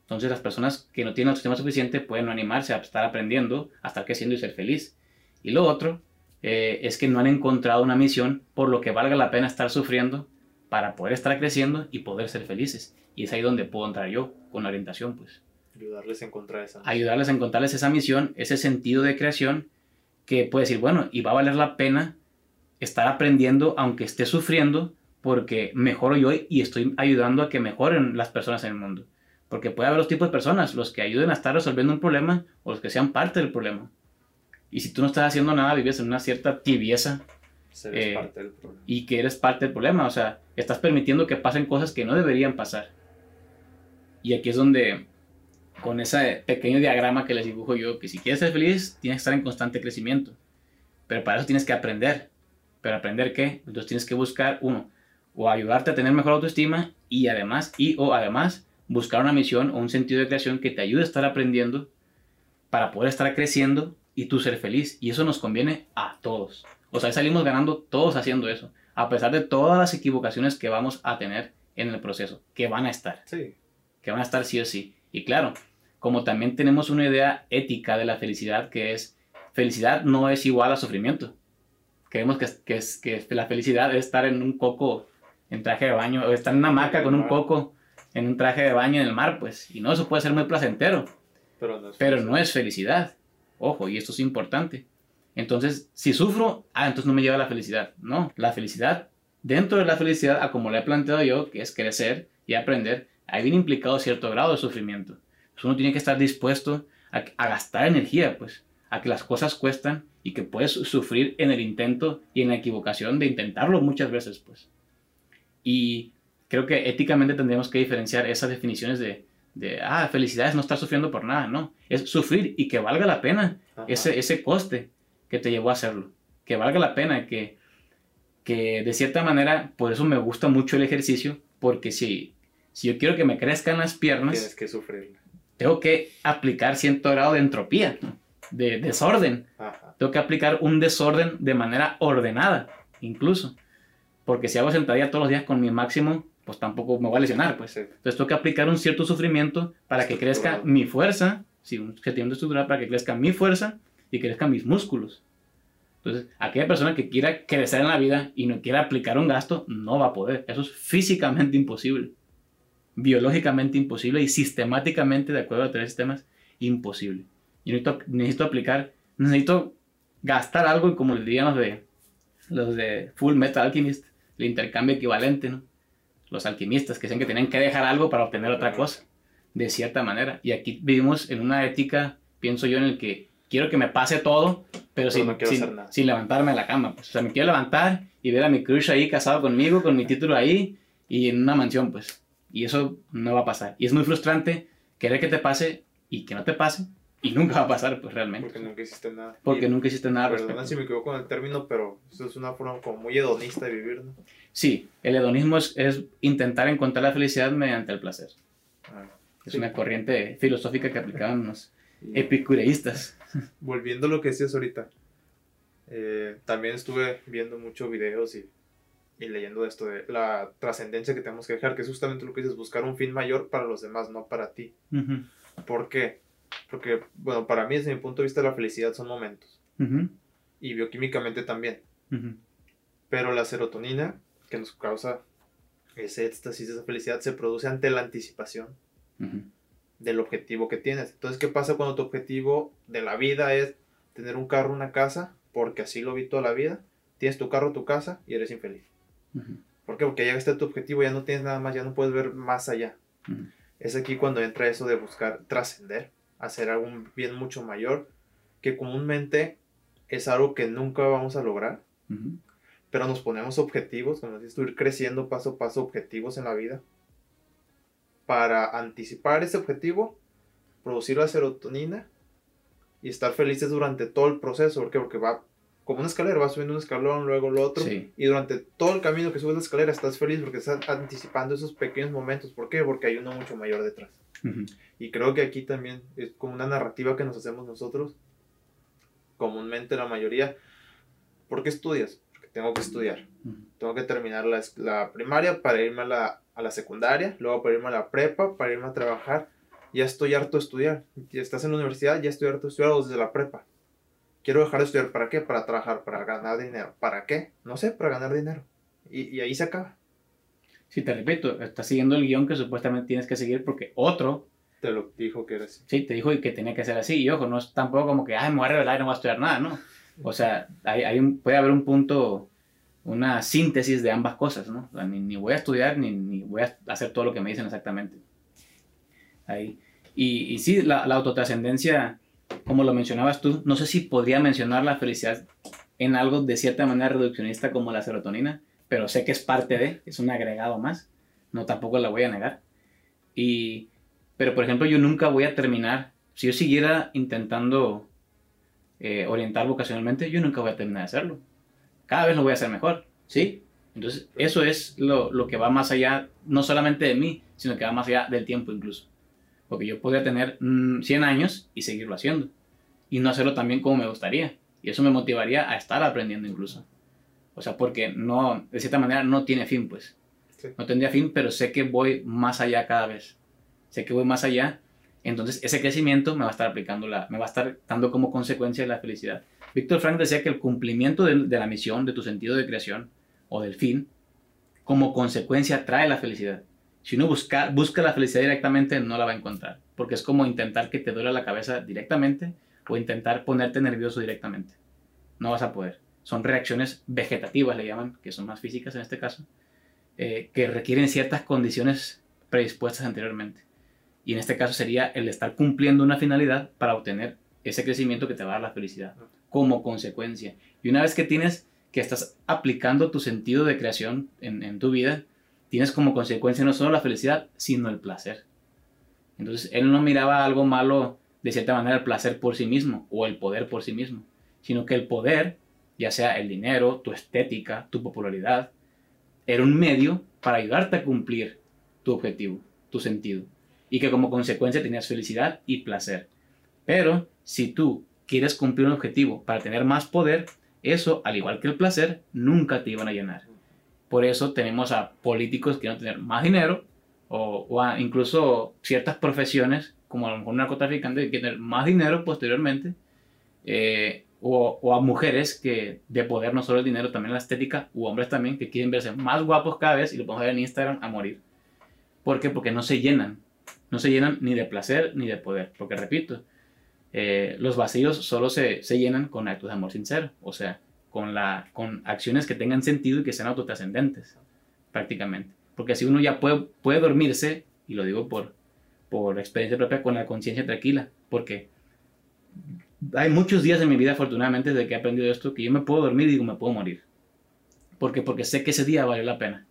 Entonces las personas que no tienen autoestima suficiente pueden no animarse a estar aprendiendo, a estar creciendo y ser feliz. Y lo otro eh, es que no han encontrado una misión por lo que valga la pena estar sufriendo para poder estar creciendo y poder ser felices. Y es ahí donde puedo entrar yo con la orientación, pues. Ayudarles a encontrar esa misión. Ayudarles a encontrarles esa misión, ese sentido de creación que puede decir, bueno, y va a valer la pena estar aprendiendo aunque esté sufriendo porque mejoro yo y estoy ayudando a que mejoren las personas en el mundo. Porque puede haber dos tipos de personas, los que ayuden a estar resolviendo un problema o los que sean parte del problema. Y si tú no estás haciendo nada, vives en una cierta tibieza. Eh, y que eres parte del problema. O sea, estás permitiendo que pasen cosas que no deberían pasar. Y aquí es donde, con ese pequeño diagrama que les dibujo yo, que si quieres ser feliz, tienes que estar en constante crecimiento. Pero para eso tienes que aprender. ¿Pero aprender qué? Entonces tienes que buscar, uno, o ayudarte a tener mejor autoestima y además, y o además, buscar una misión o un sentido de creación que te ayude a estar aprendiendo para poder estar creciendo y tú ser feliz. Y eso nos conviene a todos. O sea, salimos ganando todos haciendo eso, a pesar de todas las equivocaciones que vamos a tener en el proceso, que van a estar. Sí. Que van a estar sí o sí. Y claro, como también tenemos una idea ética de la felicidad que es, felicidad no es igual a sufrimiento. Creemos que, que, es, que la felicidad es estar en un coco en traje de baño, o estar en una hamaca con un coco en un traje de baño en el mar, pues, y no, eso puede ser muy placentero, pero no es, felicidad. Ojo, y esto es importante. Entonces, si sufro, ah, entonces no me lleva a la felicidad. No, la felicidad, dentro de la felicidad, a como le he planteado yo, que es crecer y aprender, ahí viene implicado cierto grado de sufrimiento. Pues uno tiene que estar dispuesto a, a, gastar energía, pues, a que las cosas cuestan y que puedes sufrir en el intento y en la equivocación de intentarlo muchas veces, pues. Y creo que éticamente tendríamos que diferenciar esas definiciones de, de, ah, felicidad es no estar sufriendo por nada, no, es sufrir y que valga la pena ese, ese coste que te llevó a hacerlo, que valga la pena, que, que de cierta manera, por eso me gusta mucho el ejercicio, porque si, si yo quiero que me crezcan las piernas, tienes que sufrir. Tengo que aplicar cierto grado de entropía, de desorden. tengo que aplicar un desorden de manera ordenada, incluso. Porque si hago sentadilla todos los días con mi máximo, pues tampoco me voy a lesionar, pues. Entonces tengo que aplicar un cierto sufrimiento para que crezca mi fuerza, sí, un objetivo estructural para que crezca mi fuerza y crezcan mis músculos. Entonces, aquella persona que quiera crecer en la vida y no quiera aplicar un gasto, no va a poder. Eso es físicamente imposible, biológicamente imposible y sistemáticamente, de acuerdo a tres sistemas, imposible. Yo necesito, necesito aplicar, necesito gastar algo, como le dirían los de, los de Full Metal Alchemist, el intercambio equivalente, ¿no? Los alquimistas que dicen que tienen que dejar algo para obtener otra cosa, de cierta manera. Y aquí vivimos en una ética, pienso yo, en el que quiero que me pase todo, pero, sin, sin, levantarme de la cama. Pues. O sea, me quiero levantar y ver a mi crush ahí casado conmigo, con mi título ahí y en una mansión, pues. Y eso no va a pasar. Y es muy frustrante querer que te pase y que no te pase y nunca va a pasar, pues realmente. Porque nunca hiciste nada. Porque nunca hiciste nada. Perdona si me equivoco con el término, pero eso es una forma como muy hedonista de vivir, ¿no? Sí, el hedonismo es, es intentar encontrar la felicidad mediante el placer. Ah, es una corriente filosófica que aplicaban los epicureístas. Volviendo a lo que decías ahorita, eh, también estuve viendo muchos videos y, y leyendo esto de la trascendencia que tenemos que dejar, que es justamente lo que dices, buscar un fin mayor para los demás, no para ti. ¿Por qué? Porque, bueno, para mí desde mi punto de vista la felicidad son momentos. Y bioquímicamente también. Pero la serotonina que nos causa ese éxtasis, esa felicidad, se produce ante la anticipación del objetivo que tienes. Entonces, ¿qué pasa cuando tu objetivo de la vida es tener un carro, una casa? Porque así lo vi toda la vida. Tienes tu carro, tu casa y eres infeliz. ¿Por qué? Porque llegaste a tu objetivo, ya no tienes nada más, ya no puedes ver más allá. Es aquí cuando entra eso de buscar trascender, hacer algún bien mucho mayor, que comúnmente es algo que nunca vamos a lograr, pero nos ponemos objetivos, como dices ir creciendo paso a paso objetivos en la vida, para anticipar ese objetivo, producir la serotonina y estar felices durante todo el proceso. ¿Por qué? Porque va como una escalera, va subiendo un escalón, luego lo otro. Y durante todo el camino que subes la escalera estás feliz porque estás anticipando esos pequeños momentos. ¿Por qué? Porque hay uno mucho mayor detrás. Y creo que aquí también es como una narrativa que nos hacemos nosotros, comúnmente la mayoría. ¿Por qué estudias? Porque tengo que estudiar. Tengo que terminar la, la primaria para irme a la, a la secundaria, luego para irme a la prepa, para irme a trabajar. Ya estoy harto de estudiar. Si estás en la universidad, ya estoy harto de estudiar desde la prepa. Quiero dejar de estudiar. ¿Para qué? Para trabajar, para ganar dinero. ¿Para qué? No sé, para ganar dinero. Y, y ahí se acaba. Sí, te repito, estás siguiendo el guion que supuestamente tienes que seguir porque otro... Te lo dijo que era así. Sí, te dijo que tenía que ser así. Y ojo, no es tampoco como que, ay, me voy a revelar y no voy a estudiar nada, ¿no? O sea, hay, hay un, puede haber un punto una síntesis de ambas cosas, ¿no? ni, voy a estudiar ni, ni, voy a hacer todo lo que me dicen exactamente. Ahí. Y, y sí, la, la autotrascendencia, como lo mencionabas tú, no sé si podría mencionar la felicidad en algo de cierta manera reduccionista como la serotonina, pero sé que es parte de, es un agregado más, no tampoco la voy a negar. Y, pero por ejemplo, yo nunca voy a terminar, si yo siguiera intentando eh, orientar vocacionalmente, yo nunca voy a terminar de hacerlo cada vez lo voy a hacer mejor, ¿sí? Entonces, eso es lo, lo, que va más allá, no solamente de mí, sino que va más allá del tiempo incluso. Porque yo podría tener 100 mm, años y seguirlo haciendo. Y no hacerlo también como me gustaría. Y eso me motivaría a estar aprendiendo incluso. O sea, porque no, de cierta manera no tiene fin, pues. No tendría fin, pero sé que voy más allá cada vez. Sé que voy más allá. Entonces, ese crecimiento me va a estar aplicando la, me va a estar dando como consecuencia la felicidad. Víctor Frank decía que el cumplimiento de, la misión, de tu sentido de creación o del fin, como consecuencia trae la felicidad. Si uno busca, busca la felicidad directamente, no la va a encontrar, porque es como intentar que te duele la cabeza directamente o intentar ponerte nervioso directamente. No vas a poder. Son reacciones vegetativas, le llaman, que son más físicas en este caso, eh, que requieren ciertas condiciones predispuestas anteriormente. Y en este caso sería el estar cumpliendo una finalidad para obtener ese crecimiento que te va a dar la felicidad como consecuencia. Y una vez que tienes, que estás aplicando tu sentido de creación en, tu vida, tienes como consecuencia no solo la felicidad, sino el placer. Entonces, él no miraba algo malo, de cierta manera, el placer por sí mismo o el poder por sí mismo, sino que el poder, ya sea el dinero, tu estética, tu popularidad, era un medio para ayudarte a cumplir tu objetivo, tu sentido, y que como consecuencia tenías felicidad y placer. Pero si tú quieres cumplir un objetivo para tener más poder, eso, al igual que el placer, nunca te iban a llenar. Por eso tenemos a políticos que quieren tener más dinero o, a incluso ciertas profesiones, como a lo mejor un narcotraficante que quiere tener más dinero posteriormente, eh, o, a mujeres que de poder no solo el dinero, también la estética, u hombres también que quieren verse más guapos cada vez y lo podemos ver en Instagram a morir. ¿Por qué? Porque no se llenan. No se llenan ni de placer ni de poder. Porque repito, eh, los vacíos solo se, se, llenan con actos de amor sincero. O sea, con, la, con acciones que tengan sentido y que sean autotrascendentes, prácticamente. Porque así uno ya puede, puede dormirse, y lo digo por, por experiencia propia, con la conciencia tranquila. Porque hay muchos días en mi vida, afortunadamente, desde que he aprendido esto, que yo me puedo dormir y digo, me puedo morir. ¿Por qué? Porque sé que ese día valió la pena.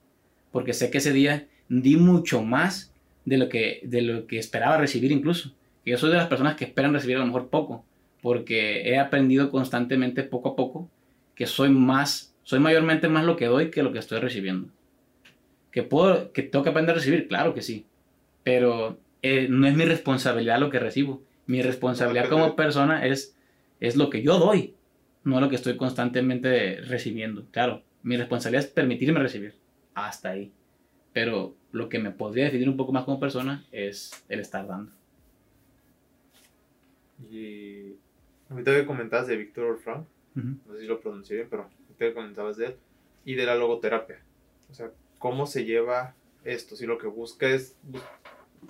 Porque sé que ese día di mucho más de lo que, de lo que esperaba recibir incluso. yo soy de las personas que esperan recibir a lo mejor poco. Porque he aprendido constantemente, poco a poco, que soy más, soy mayormente más lo que doy que lo que estoy recibiendo. ¿Que, puedo, que tengo que aprender a recibir? Claro que sí. Pero eh, no es mi responsabilidad lo que recibo mi responsabilidad como persona es, es lo que yo doy, no lo que estoy constantemente recibiendo. Claro, mi responsabilidad es permitirme recibir. Hasta ahí. Pero lo que me podría definir un poco más como persona es el estar dando. Y ahorita que comentabas de Víctor Frank, no sé si lo pronuncié bien, pero que comentabas de él, y de la logoterapia. O sea, ¿cómo se lleva esto? Si lo que busca es,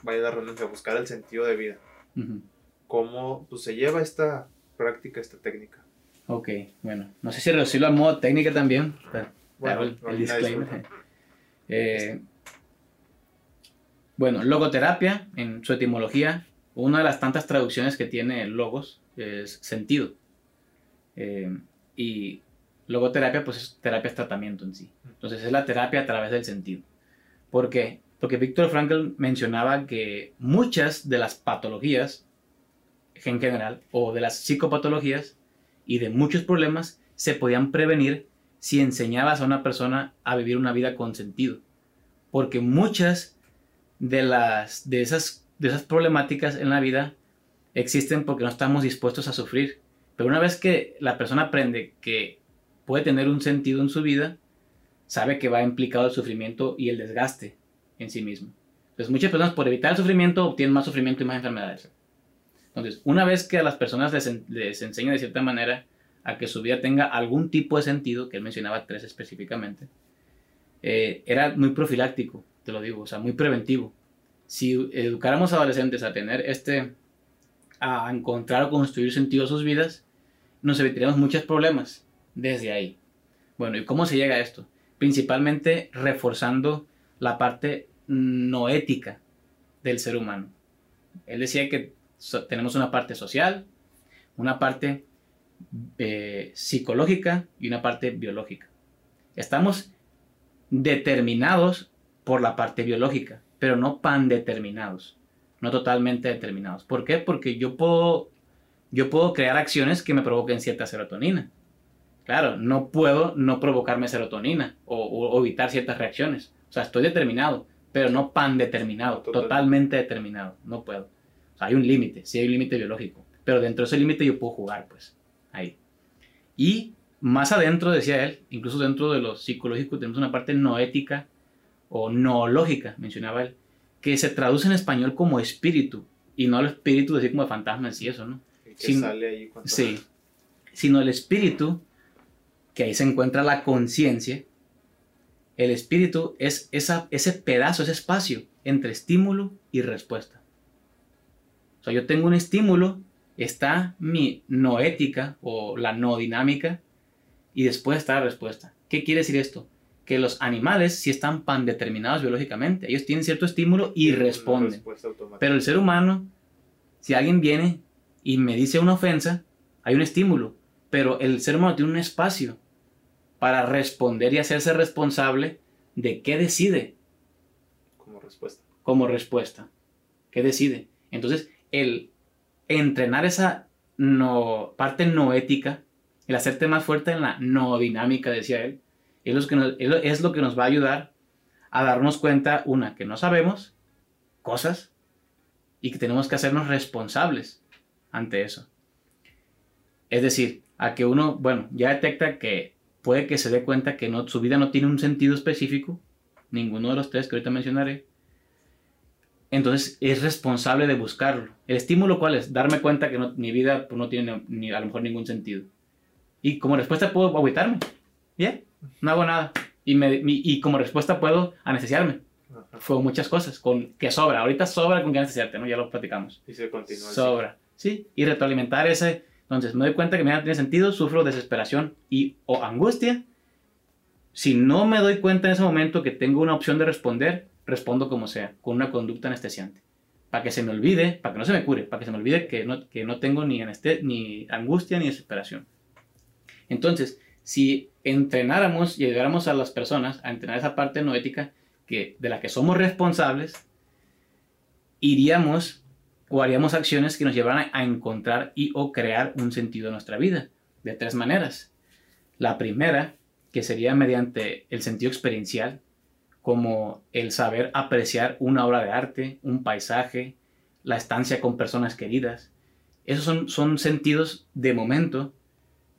vaya la redundancia, buscar el sentido de vida cómo pues, se lleva esta práctica, esta técnica. Ok, bueno, no sé si reducirlo a modo técnica también, bueno, el, disclaimer. Eh, bueno, logoterapia, en su etimología, una de las tantas traducciones que tiene logos es sentido. Eh, y logoterapia, pues es terapia es tratamiento en sí. Entonces es la terapia a través del sentido. ¿Por qué? Porque Víctor Frankl mencionaba que muchas de las patologías en general o de las psicopatologías y de muchos problemas se podían prevenir si enseñabas a una persona a vivir una vida con sentido. Porque muchas de, las, de, esas, de esas problemáticas en la vida existen porque no estamos dispuestos a sufrir. Pero una vez que la persona aprende que puede tener un sentido en su vida, sabe que va implicado el sufrimiento y el desgaste en sí mismo. Entonces muchas personas por evitar el sufrimiento obtienen más sufrimiento y más enfermedades. Entonces, una vez que a las personas les, enseña de cierta manera a que su vida tenga algún tipo de sentido, que él mencionaba tres específicamente, eh, era muy profiláctico, te lo digo, o sea, muy preventivo. Si educáramos a adolescentes a tener este, a encontrar o construir sentido a sus vidas, nos evitaríamos muchos problemas desde ahí. Bueno, ¿y cómo se llega a esto? Principalmente reforzando la parte no ética del ser humano. Él decía que tenemos una parte social, una parte eh, psicológica y una parte biológica. Estamos determinados por la parte biológica, pero no pan determinados, no totalmente determinados. ¿Por qué? Porque yo puedo, yo puedo crear acciones que me provoquen cierta serotonina. Claro, no puedo no provocarme serotonina o, evitar ciertas reacciones. O sea, estoy determinado, pero no pan determinado, totalmente determinado. No puedo hay un límite, sí hay un límite biológico, pero dentro de ese límite yo puedo jugar, pues, ahí. Y más adentro, decía él, incluso dentro de lo psicológico, tenemos una parte no ética o no lógica, mencionaba él, que se traduce en español como espíritu, y no el espíritu decir como fantasmas y eso, ¿no? Que sale ahí sí, sino el espíritu, que ahí se encuentra la conciencia, el espíritu es esa, ese pedazo, ese espacio entre estímulo y respuesta sea, yo tengo un estímulo, está mi no ética o la no dinámica y después está la respuesta. ¿Qué quiere decir esto? Que los animales sí están pan determinados biológicamente. Ellos tienen cierto estímulo y responden. Pero el ser humano, si alguien viene y me dice una ofensa, hay un estímulo. Pero el ser humano tiene un espacio para responder y hacerse responsable de qué decide. Como respuesta. Como respuesta. ¿Qué decide? Entonces, el entrenar esa no, parte no ética, el hacerte más fuerte en la no dinámica, decía él, es lo, que nos, es lo que nos va a ayudar a darnos cuenta, una, que no sabemos cosas y que tenemos que hacernos responsables ante eso. Es decir, a que uno, bueno, ya detecta que puede que se dé cuenta que no, su vida no tiene un sentido específico, ninguno de los tres que ahorita mencionaré, entonces es responsable de buscarlo. ¿El estímulo cuál es? Darme cuenta que mi vida pues, no tiene ni, a lo mejor ningún sentido. Y como respuesta puedo agüitarme. Bien, no hago nada. Y, me, y como respuesta puedo anestesiarme. Fue muchas cosas, con que sobra. Ahorita sobra con que anestesiarte, ¿no? Ya lo platicamos. Y se continúa. Sobra. Sí, y retroalimentar ese. Entonces me doy cuenta que mi vida no tiene sentido, sufro desesperación y o angustia. Si no me doy cuenta en ese momento que tengo una opción de responder, respondo como sea, con una conducta anestesiante. Para que se me olvide, para que no se me cure, para que se me olvide que no, que no tengo ni, ni angustia ni desesperación. Entonces, si entrenáramos y ayudáramos a las personas a entrenar esa parte no ética que, de la que somos responsables, iríamos o haríamos acciones que nos llevaran a encontrar y o crear un sentido en nuestra vida, de tres maneras. La primera, que sería mediante el sentido experiencial, como el saber apreciar una obra de arte, un paisaje, la estancia con personas queridas. Esos son, son sentidos de momento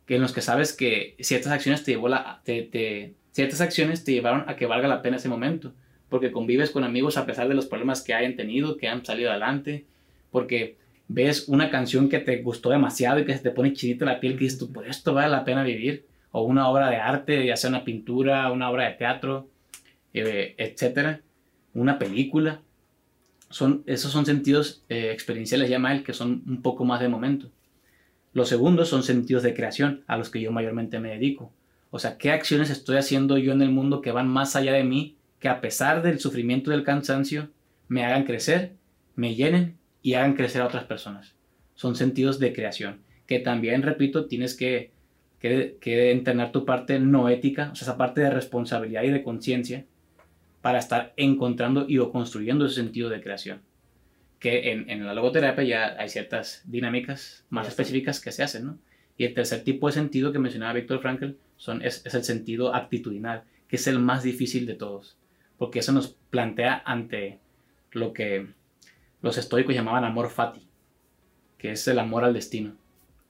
que en los que sabes que ciertas acciones te, llevó la, ciertas acciones te llevaron a que valga la pena ese momento, porque convives con amigos a pesar de los problemas que hayan tenido, que han salido adelante, porque ves una canción que te gustó demasiado y que se te pone chidita la piel, que dices tú, por esto vale la pena vivir, o una obra de arte, ya sea una pintura, una obra de teatro, eh, etcétera, una película. Son, esos son sentidos eh, experienciales, llama él, que son un poco más de momento. Los segundos son sentidos de creación, a los que yo mayormente me dedico. O sea, ¿qué acciones estoy haciendo yo en el mundo que van más allá de mí, que a pesar del sufrimiento y del cansancio, me hagan crecer, me llenen y hagan crecer a otras personas? Son sentidos de creación, que también, repito, tienes que, que, que entrenar tu parte no ética, o sea, esa parte de responsabilidad y de conciencia, para estar encontrando y o construyendo ese sentido de creación. Que en, en la logoterapia ya hay ciertas dinámicas más específicas que se hacen, ¿no? Y el tercer tipo de sentido que mencionaba Víctor Frankl son, es, es, el sentido actitudinal, que es el más difícil de todos, porque eso nos plantea ante lo que los estoicos llamaban amor fati, que es el amor al destino.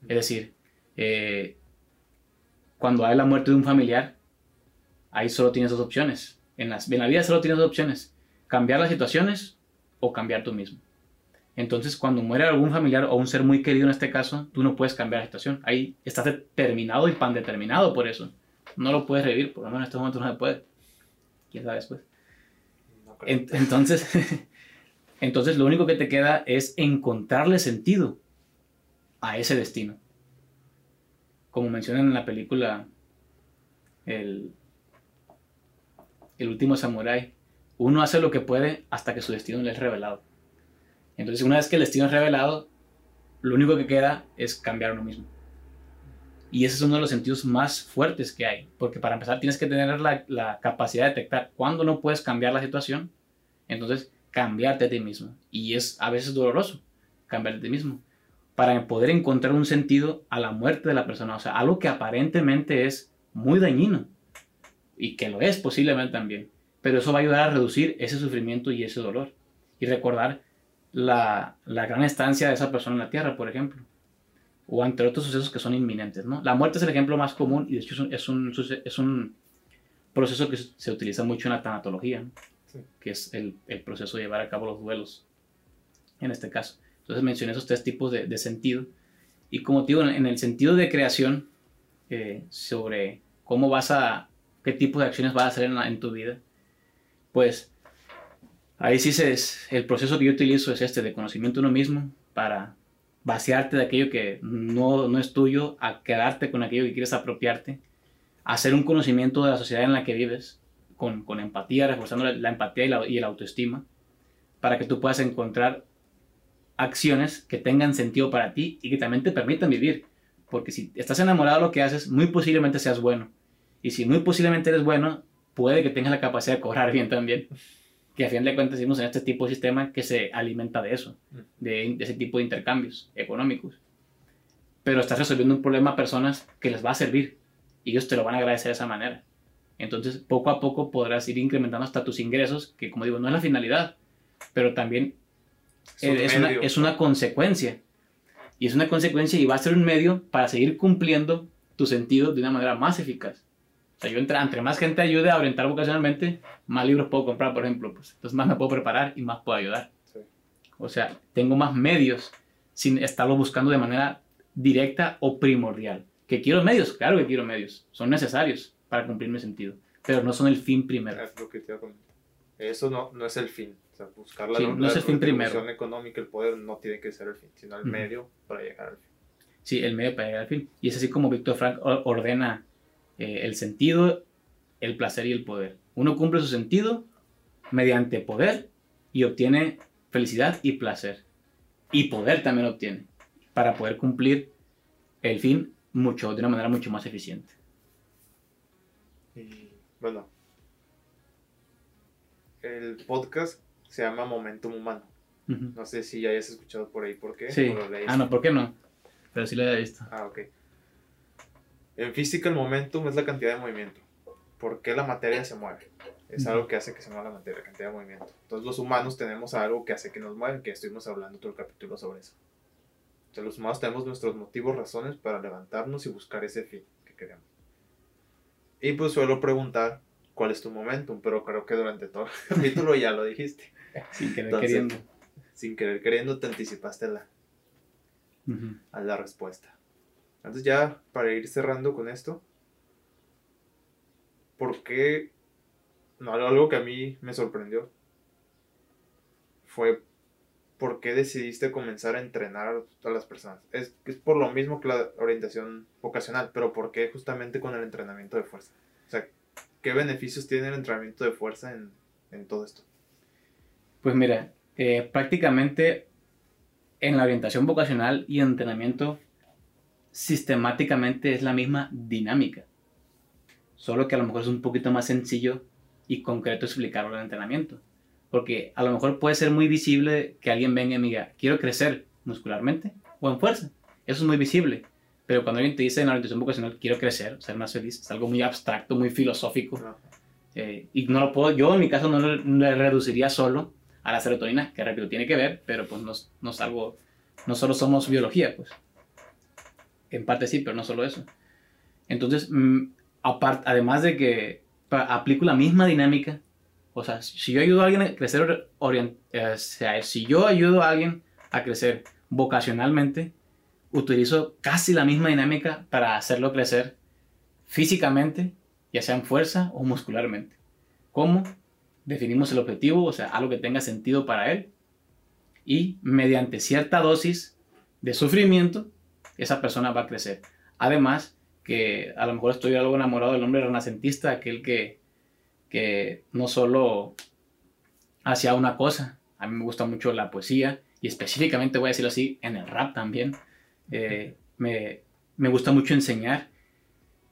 Es decir, eh, cuando hay la muerte de un familiar, ahí solo tienes dos opciones, en, las, en la vida solo tienes dos opciones, cambiar las situaciones o cambiar tú mismo. Entonces, cuando muere algún familiar o un ser muy querido en este caso, tú no puedes cambiar la situación. Ahí estás determinado y pan determinado por eso. No lo puedes revivir, por lo menos en estos momentos no se puede. ¿Quién sabe después? entonces, entonces, lo único que te queda es encontrarle sentido a ese destino. Como mencionan en la película, el, el último samurái, uno hace lo que puede hasta que su destino le es revelado. Entonces, una vez que el destino es revelado, lo único que queda es cambiar uno mismo. Y ese es uno de los sentidos más fuertes que hay, porque para empezar tienes que tener la, capacidad de detectar cuándo no puedes cambiar la situación, entonces cambiarte a ti mismo. Y es a veces doloroso cambiarte a ti mismo, para poder encontrar un sentido a la muerte de la persona, o sea, algo que aparentemente es muy dañino, y que lo es posiblemente también, pero eso va a ayudar a reducir ese sufrimiento y ese dolor y recordar la, la gran estancia de esa persona en la tierra, por ejemplo, o entre otros sucesos que son inminentes. ¿no? La muerte es el ejemplo más común y de hecho es un, es un, proceso que se utiliza mucho en la tanatología, que es el, proceso de llevar a cabo los duelos, en este caso. Entonces mencioné esos tres tipos de, sentido. Y como te digo, en el sentido de creación, eh, sobre cómo vas a qué tipo de acciones vas a hacer en, tu vida, pues ahí sí es, el proceso que yo utilizo es este de conocimiento de uno mismo para vaciarte de aquello que no, no es tuyo, a quedarte con aquello que quieres apropiarte, hacer un conocimiento de la sociedad en la que vives, con, empatía, reforzando la, empatía y, la, el autoestima, para que tú puedas encontrar acciones que tengan sentido para ti y que también te permitan vivir. Porque si estás enamorado de lo que haces, muy posiblemente seas bueno. Y si muy posiblemente eres bueno, puede que tengas la capacidad de cobrar bien también. Que a fin de cuentas vivimos en este tipo de sistema que se alimenta de eso, de, ese tipo de intercambios económicos. Pero estás resolviendo un problema a personas que les va a servir y ellos te lo van a agradecer de esa manera. Entonces, poco a poco podrás ir incrementando hasta tus ingresos, que como digo, no es la finalidad, pero también es, una, es una consecuencia Y es una consecuencia y va a ser un medio para seguir cumpliendo tu sentido de una manera más eficaz. O sea, yo entre, entre más gente ayude a orientar vocacionalmente, más libros puedo comprar, por ejemplo. Pues, entonces más me puedo preparar y más puedo ayudar. Sí. O sea, tengo más medios sin estarlo buscando de manera directa o primordial. ¿Que quiero medios? Claro que quiero medios. Son necesarios para cumplir mi sentido. Pero no son el fin primero. Es lo que te. Eso no, no es el fin. O sea, buscar la, Sí, no la es el fin primero. económica, el poder no tiene que ser el fin, sino el medio para llegar al fin. Sí, el medio para llegar al fin. Y es así como Víctor Frank ordena eh, el sentido, el placer y el poder. Uno cumple su sentido mediante poder y obtiene felicidad y placer. Y poder también obtiene para poder cumplir el fin mucho, de una manera mucho más eficiente. Y bueno, el podcast se llama Momentum Humano. No sé si ya hayas escuchado por ahí por qué. Sí. lo. Ah, no, ¿por qué no? Pero sí lo había visto. Ah, ok. En física el momentum es la cantidad de movimiento. ¿Por qué la materia se mueve? Es algo que hace que se mueva la materia, la cantidad de movimiento. Entonces los humanos tenemos algo que hace que nos mueven, que estuvimos hablando todo el capítulo sobre eso. Entonces los humanos tenemos nuestros motivos, razones para levantarnos y buscar ese fin que queremos. Y pues suelo preguntar cuál es tu momentum, pero creo que durante todo el capítulo ya lo dijiste. Sin querer Entonces- queriendo. Sin querer queriendo te anticipaste la, a la respuesta. Entonces ya para ir cerrando con esto, ¿por qué? No, algo que a mí me sorprendió fue por qué decidiste comenzar a entrenar a las personas. Es, es por lo mismo que la orientación vocacional, pero ¿por qué justamente con el entrenamiento de fuerza? O sea, ¿qué beneficios tiene el entrenamiento de fuerza en, en todo esto? Pues mira, eh, prácticamente en la orientación vocacional y entrenamiento sistemáticamente es la misma dinámica. Solo que a lo mejor es un poquito más sencillo y concreto explicarlo en el entrenamiento. Porque a lo mejor puede ser muy visible que alguien venga y me diga, quiero crecer muscularmente o en fuerza. Eso es muy visible. Pero cuando alguien te dice en la orientación vocacional, quiero crecer, ser más feliz, es algo muy abstracto, muy filosófico. No. Eh, y no lo puedo, yo en mi caso no le, le reduciría solo a la serotonina, que repito, tiene que ver, pero pues no, no es algo, no solo somos biología, pues. En parte sí, pero no solo eso. Entonces, mm, apart- además de que aplico la misma dinámica, o sea, si yo ayudo a alguien a crecer, orien- eh, o sea, si yo ayudo a alguien a crecer vocacionalmente, utilizo casi la misma dinámica para hacerlo crecer físicamente, ya sea en fuerza o muscularmente. ¿Cómo? Definimos el objetivo, o sea, algo que tenga sentido para él, y mediante cierta dosis de sufrimiento, esa persona va a crecer. Además, que a lo mejor estoy algo enamorado del hombre renacentista, aquel que, que no solo hacía una cosa, a mí me gusta mucho la poesía, y específicamente voy a decirlo así, en el rap también. Eh, me, me gusta mucho enseñar,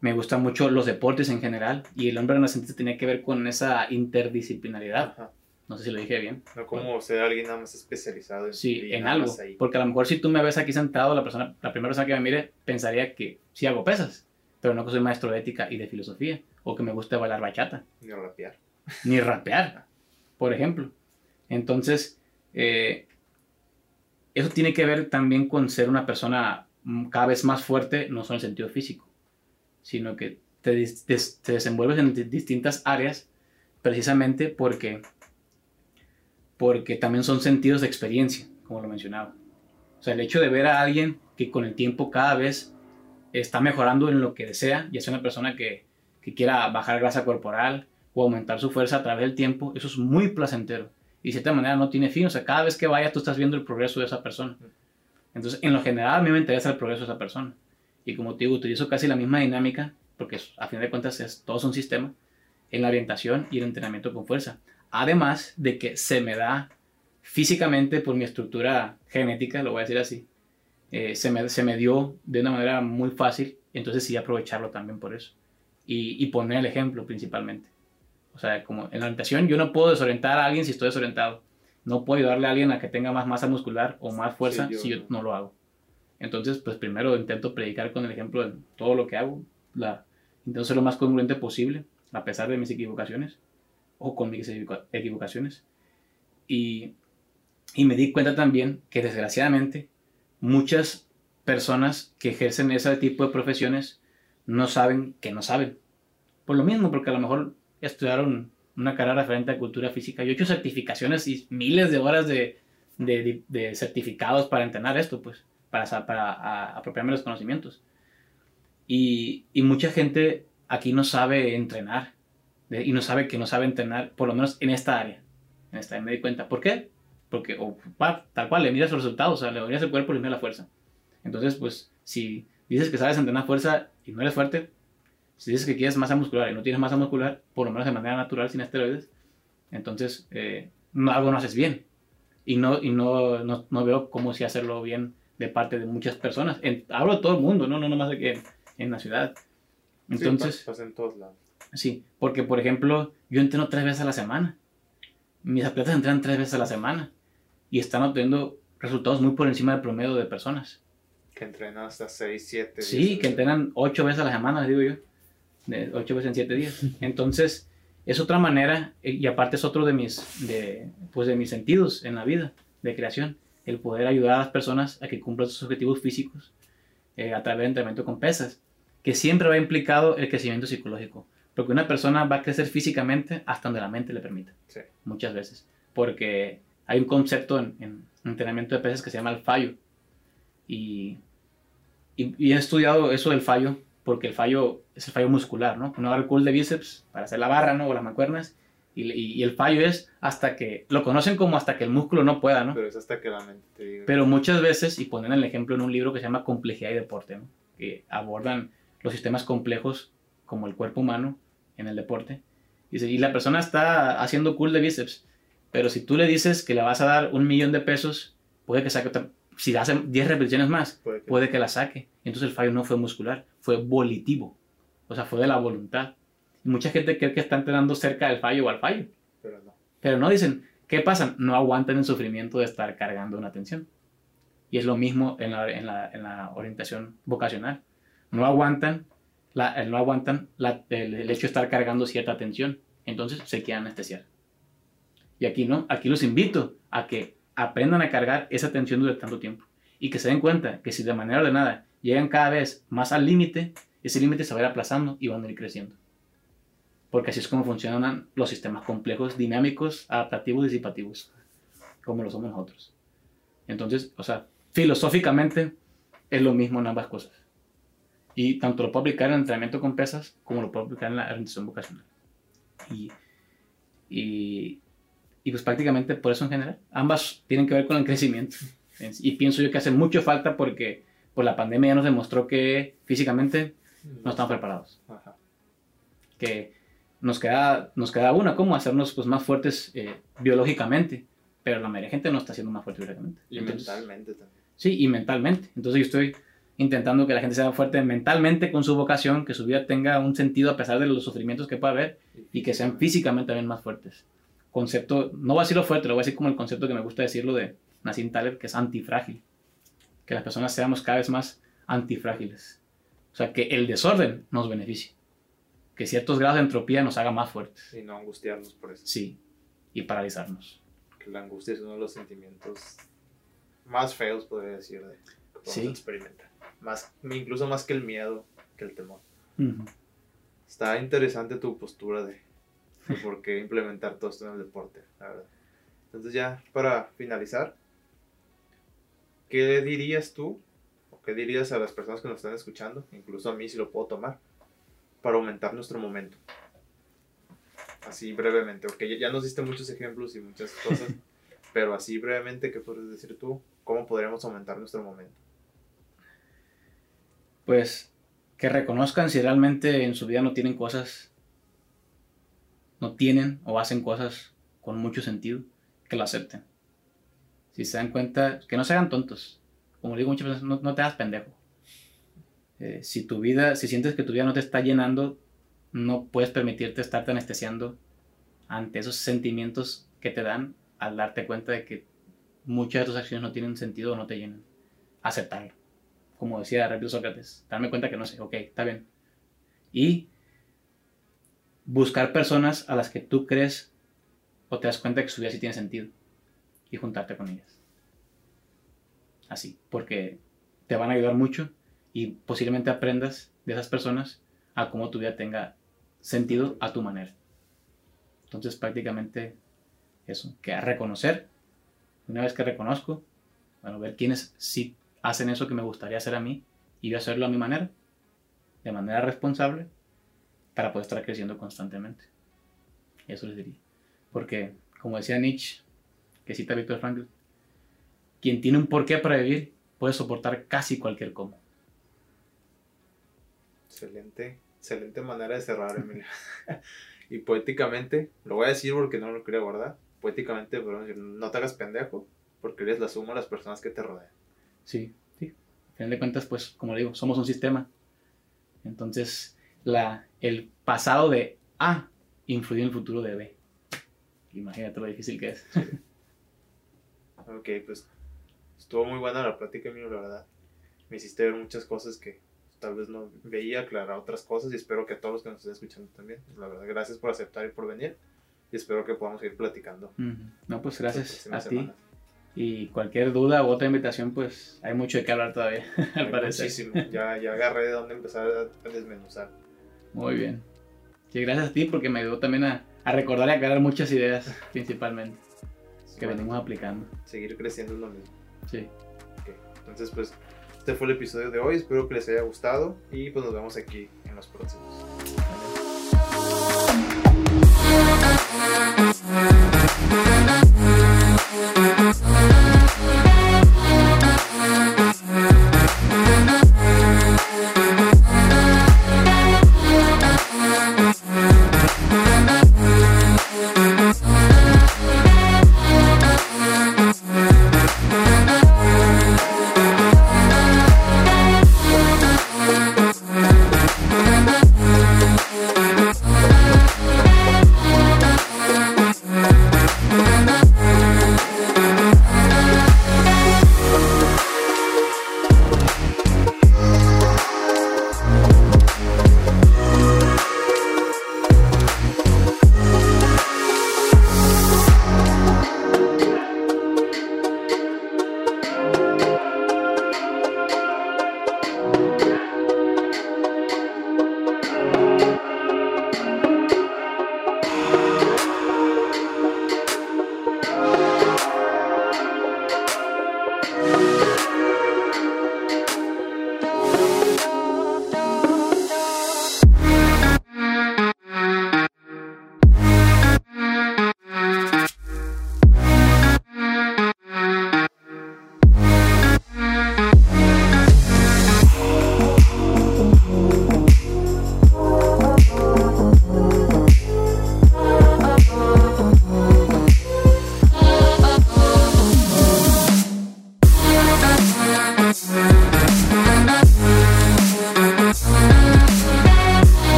me gustan mucho los deportes en general, y el hombre renacentista tenía que ver con esa interdisciplinaridad. Ajá. No sé si lo dije bien. No como ser alguien nada más especializado en, Sí, en algo. Porque a lo mejor si tú me ves aquí sentado, la, persona, la primera persona que me mire pensaría que sí hago pesas, pero no que soy maestro de ética y de filosofía, o que me gusta bailar bachata, Ni rapear. ni rapear, por ejemplo. Entonces, eh, eso tiene que ver también con ser una persona cada vez más fuerte, no solo en el sentido físico, sino que te, des- te desenvuelves en di- distintas áreas precisamente porque, porque también son sentidos de experiencia, como lo mencionaba. O sea, el hecho de ver a alguien que con el tiempo cada vez está mejorando en lo que desea, ya sea una persona que, que quiera bajar grasa corporal o aumentar su fuerza a través del tiempo, eso es muy placentero. Y de cierta manera no tiene fin, o sea, cada vez que vaya tú estás viendo el progreso de esa persona. Entonces, en lo general a mí me interesa el progreso de esa persona. Y como te digo, utilizo casi la misma dinámica, porque a fin de cuentas es, todo es un sistema, en la orientación y el entrenamiento con fuerza. Además de que se me da físicamente por mi estructura genética, lo voy a decir así, eh, se, me, se me dio de una manera muy fácil, entonces sí aprovecharlo también por eso. Y, y poner el ejemplo principalmente. O sea, como en la orientación yo no puedo desorientar a alguien si estoy desorientado. No puedo ayudarle a alguien a que tenga más masa muscular o más fuerza Sí, yo si yo no. no lo hago. Entonces, pues primero intento predicar con el ejemplo de todo lo que hago. La, intento ser lo más congruente posible, a pesar de mis equivocaciones o con mis equivoca- equivocaciones. Y, y me di cuenta también que desgraciadamente muchas personas que ejercen ese tipo de profesiones no saben que no saben. Por lo mismo, porque a lo mejor estudiaron una carrera referente a cultura física. Yo he hecho certificaciones y miles de horas de, de, certificados para entrenar esto, pues, para, apropiarme los conocimientos. Y, mucha gente aquí no sabe entrenar y no sabe que no sabe entrenar, por lo menos en esta área. En esta área me di cuenta. ¿Por qué? Porque o, tal cual le miras los resultados, o sea, le miras el cuerpo y le miras la fuerza. Entonces, pues, si dices que sabes entrenar fuerza y no eres fuerte, si dices que quieres masa muscular y no tienes masa muscular, por lo menos de manera natural, sin esteroides, entonces eh, no, algo no haces bien. Y, no, y no, no, no, veo cómo si hacerlo bien de parte de muchas personas. En, hablo de todo el mundo, no, no nomás de que en, la ciudad. Entonces, sí, pasa en todos lados. Sí, porque por ejemplo, yo entreno tres veces a la semana. Mis atletas entrenan tres veces a la semana y están obteniendo resultados muy por encima del promedio de personas. Que entrenan hasta seis, siete. Sí, que entrenan ocho veces a la semana, digo yo de 8 veces en 7 días. Entonces, es otra manera, eh, y aparte es otro de mis, de, pues de mis sentidos en la vida de creación, el poder ayudar a las personas a que cumplan sus objetivos físicos eh, a través de entrenamiento con pesas, que siempre va implicado el crecimiento psicológico, porque una persona va a crecer físicamente hasta donde la mente le permita, muchas veces, porque hay un concepto en, entrenamiento de pesas que se llama el fallo, y, y, y he estudiado eso del fallo porque el fallo es el fallo muscular, ¿no? Uno agarra el cool de bíceps para hacer la barra, ¿no? O las mancuernas, y, y, el fallo es hasta que, lo conocen como hasta que el músculo no pueda, ¿no? Pero es hasta que la mente te diga. Pero muchas veces, y ponen el ejemplo en un libro que se llama Complejidad y Deporte, ¿no? Que abordan los sistemas complejos como el cuerpo humano en el deporte. Dice, y la persona está haciendo cool de bíceps, pero si tú le dices que le vas a dar un millón de pesos, puede que saque si hace 10 repeticiones más, puede que... la saque. Entonces el fallo no fue muscular, fue volitivo. O sea, fue de la voluntad. Y mucha gente cree que está entrenando cerca del fallo o al fallo. Pero no. Pero no dicen, ¿qué pasa? No aguantan el sufrimiento de estar cargando una tensión. Y es lo mismo en la, en la, en la orientación vocacional. No aguantan, la, no aguantan el, el, hecho de estar cargando cierta tensión. Entonces se quedan anestesiar. Y aquí no, aquí los invito a que aprendan a cargar esa tensión durante tanto tiempo y que se den cuenta que si de manera ordenada llegan cada vez más al límite, ese límite se va a ir aplazando y van a ir creciendo. Porque así es como funcionan los sistemas complejos, dinámicos, adaptativos, disipativos, como lo somos nosotros. Entonces, o sea, filosóficamente es lo mismo en ambas cosas. Y tanto lo puedo aplicar en el entrenamiento con pesas como lo puedo aplicar en la orientación vocacional. Y, y y pues prácticamente por eso en general. Ambas tienen que ver con el crecimiento. Y pienso yo que hace mucho falta porque por la pandemia ya nos demostró que físicamente no estamos preparados. Que nos queda, nos queda una, ¿cómo? Hacernos pues, más fuertes eh, biológicamente. Pero la mayoría de gente no está siendo más fuerte biológicamente. Y mentalmente también. Sí, y mentalmente. Entonces yo estoy intentando que la gente sea fuerte mentalmente con su vocación, que su vida tenga un sentido a pesar de los sufrimientos que pueda haber y que sean físicamente también más fuertes concepto, no voy a decirlo fuerte, lo voy a decir como el concepto que me gusta decirlo de Nassim Taleb, que es antifrágil. Que las personas seamos cada vez más antifrágiles. O sea, que el desorden nos beneficie. Que ciertos grados de entropía nos haga más fuertes. Y no angustiarnos por eso. Sí, y paralizarnos. Que la angustia es uno de los sentimientos más feos, podría decir, de que sí. experimentar. Más, incluso más que el miedo, que el temor. Está interesante tu postura de por qué implementar todo esto en el deporte, la verdad. Entonces ya para finalizar, ¿qué dirías tú o qué dirías a las personas que nos están escuchando, incluso a mí si lo puedo tomar, para aumentar nuestro momento? Así brevemente, porque ya nos diste muchos ejemplos y muchas cosas, pero así brevemente, ¿qué puedes decir tú? ¿Cómo podríamos aumentar nuestro momento? Pues que reconozcan si realmente en su vida no tienen cosas no tienen o hacen cosas con mucho sentido, que lo acepten. Si se dan cuenta, que no se hagan tontos. Como digo muchas veces, no, te hagas pendejo. Eh, si tu vida, si sientes que tu vida no te está llenando, no puedes permitirte estarte anestesiando ante esos sentimientos que te dan al darte cuenta de que muchas de tus acciones no tienen sentido o no te llenan. Aceptarlo. Como decía Repito Sócrates, darme cuenta que no sé, ok, está bien. Y buscar personas a las que tú crees o te das cuenta que su vida sí tiene sentido y juntarte con ellas. Así, porque te van a ayudar mucho y posiblemente aprendas de esas personas a cómo tu vida tenga sentido a tu manera. Entonces prácticamente eso, que a reconocer, una vez que reconozco, bueno, ver quiénes sí hacen eso que me gustaría hacer a mí y yo hacerlo a mi manera, de manera responsable, para poder estar creciendo constantemente. Eso les diría. Porque, como decía Nietzsche, que cita Víctor Frankl, quien tiene un porqué para vivir puede soportar casi cualquier cómo. Excelente, excelente manera de cerrar, Emilio. y poéticamente, lo voy a decir porque no lo quería guardar, poéticamente, no te hagas pendejo, porque eres la suma de las personas que te rodean. Sí, sí. A fin de cuentas, pues, como le digo, somos un sistema. Entonces, la, el pasado de A influye en el futuro de B. Imagínate lo difícil que es. ok, pues estuvo muy buena la plática, Emilio, la verdad. Me hiciste ver muchas cosas que tal vez no veía, aclarar otras cosas y espero que a todos los que nos estén escuchando también. La verdad, gracias por aceptar y por venir y espero que podamos ir platicando. No, pues gracias a ti. Y cualquier duda u otra invitación, pues hay mucho de qué hablar todavía, al parecer. Muchísimo. Ya, ya agarré de dónde empezar a, desmenuzar. Muy bien. Sí, gracias a ti porque me ayudó también a, a recordar y aclarar muchas ideas, principalmente, que venimos aplicando. Seguir creciendo en lo mismo. Sí. Entonces, pues, este fue el episodio de hoy. Espero que les haya gustado y pues nos vemos aquí en los próximos.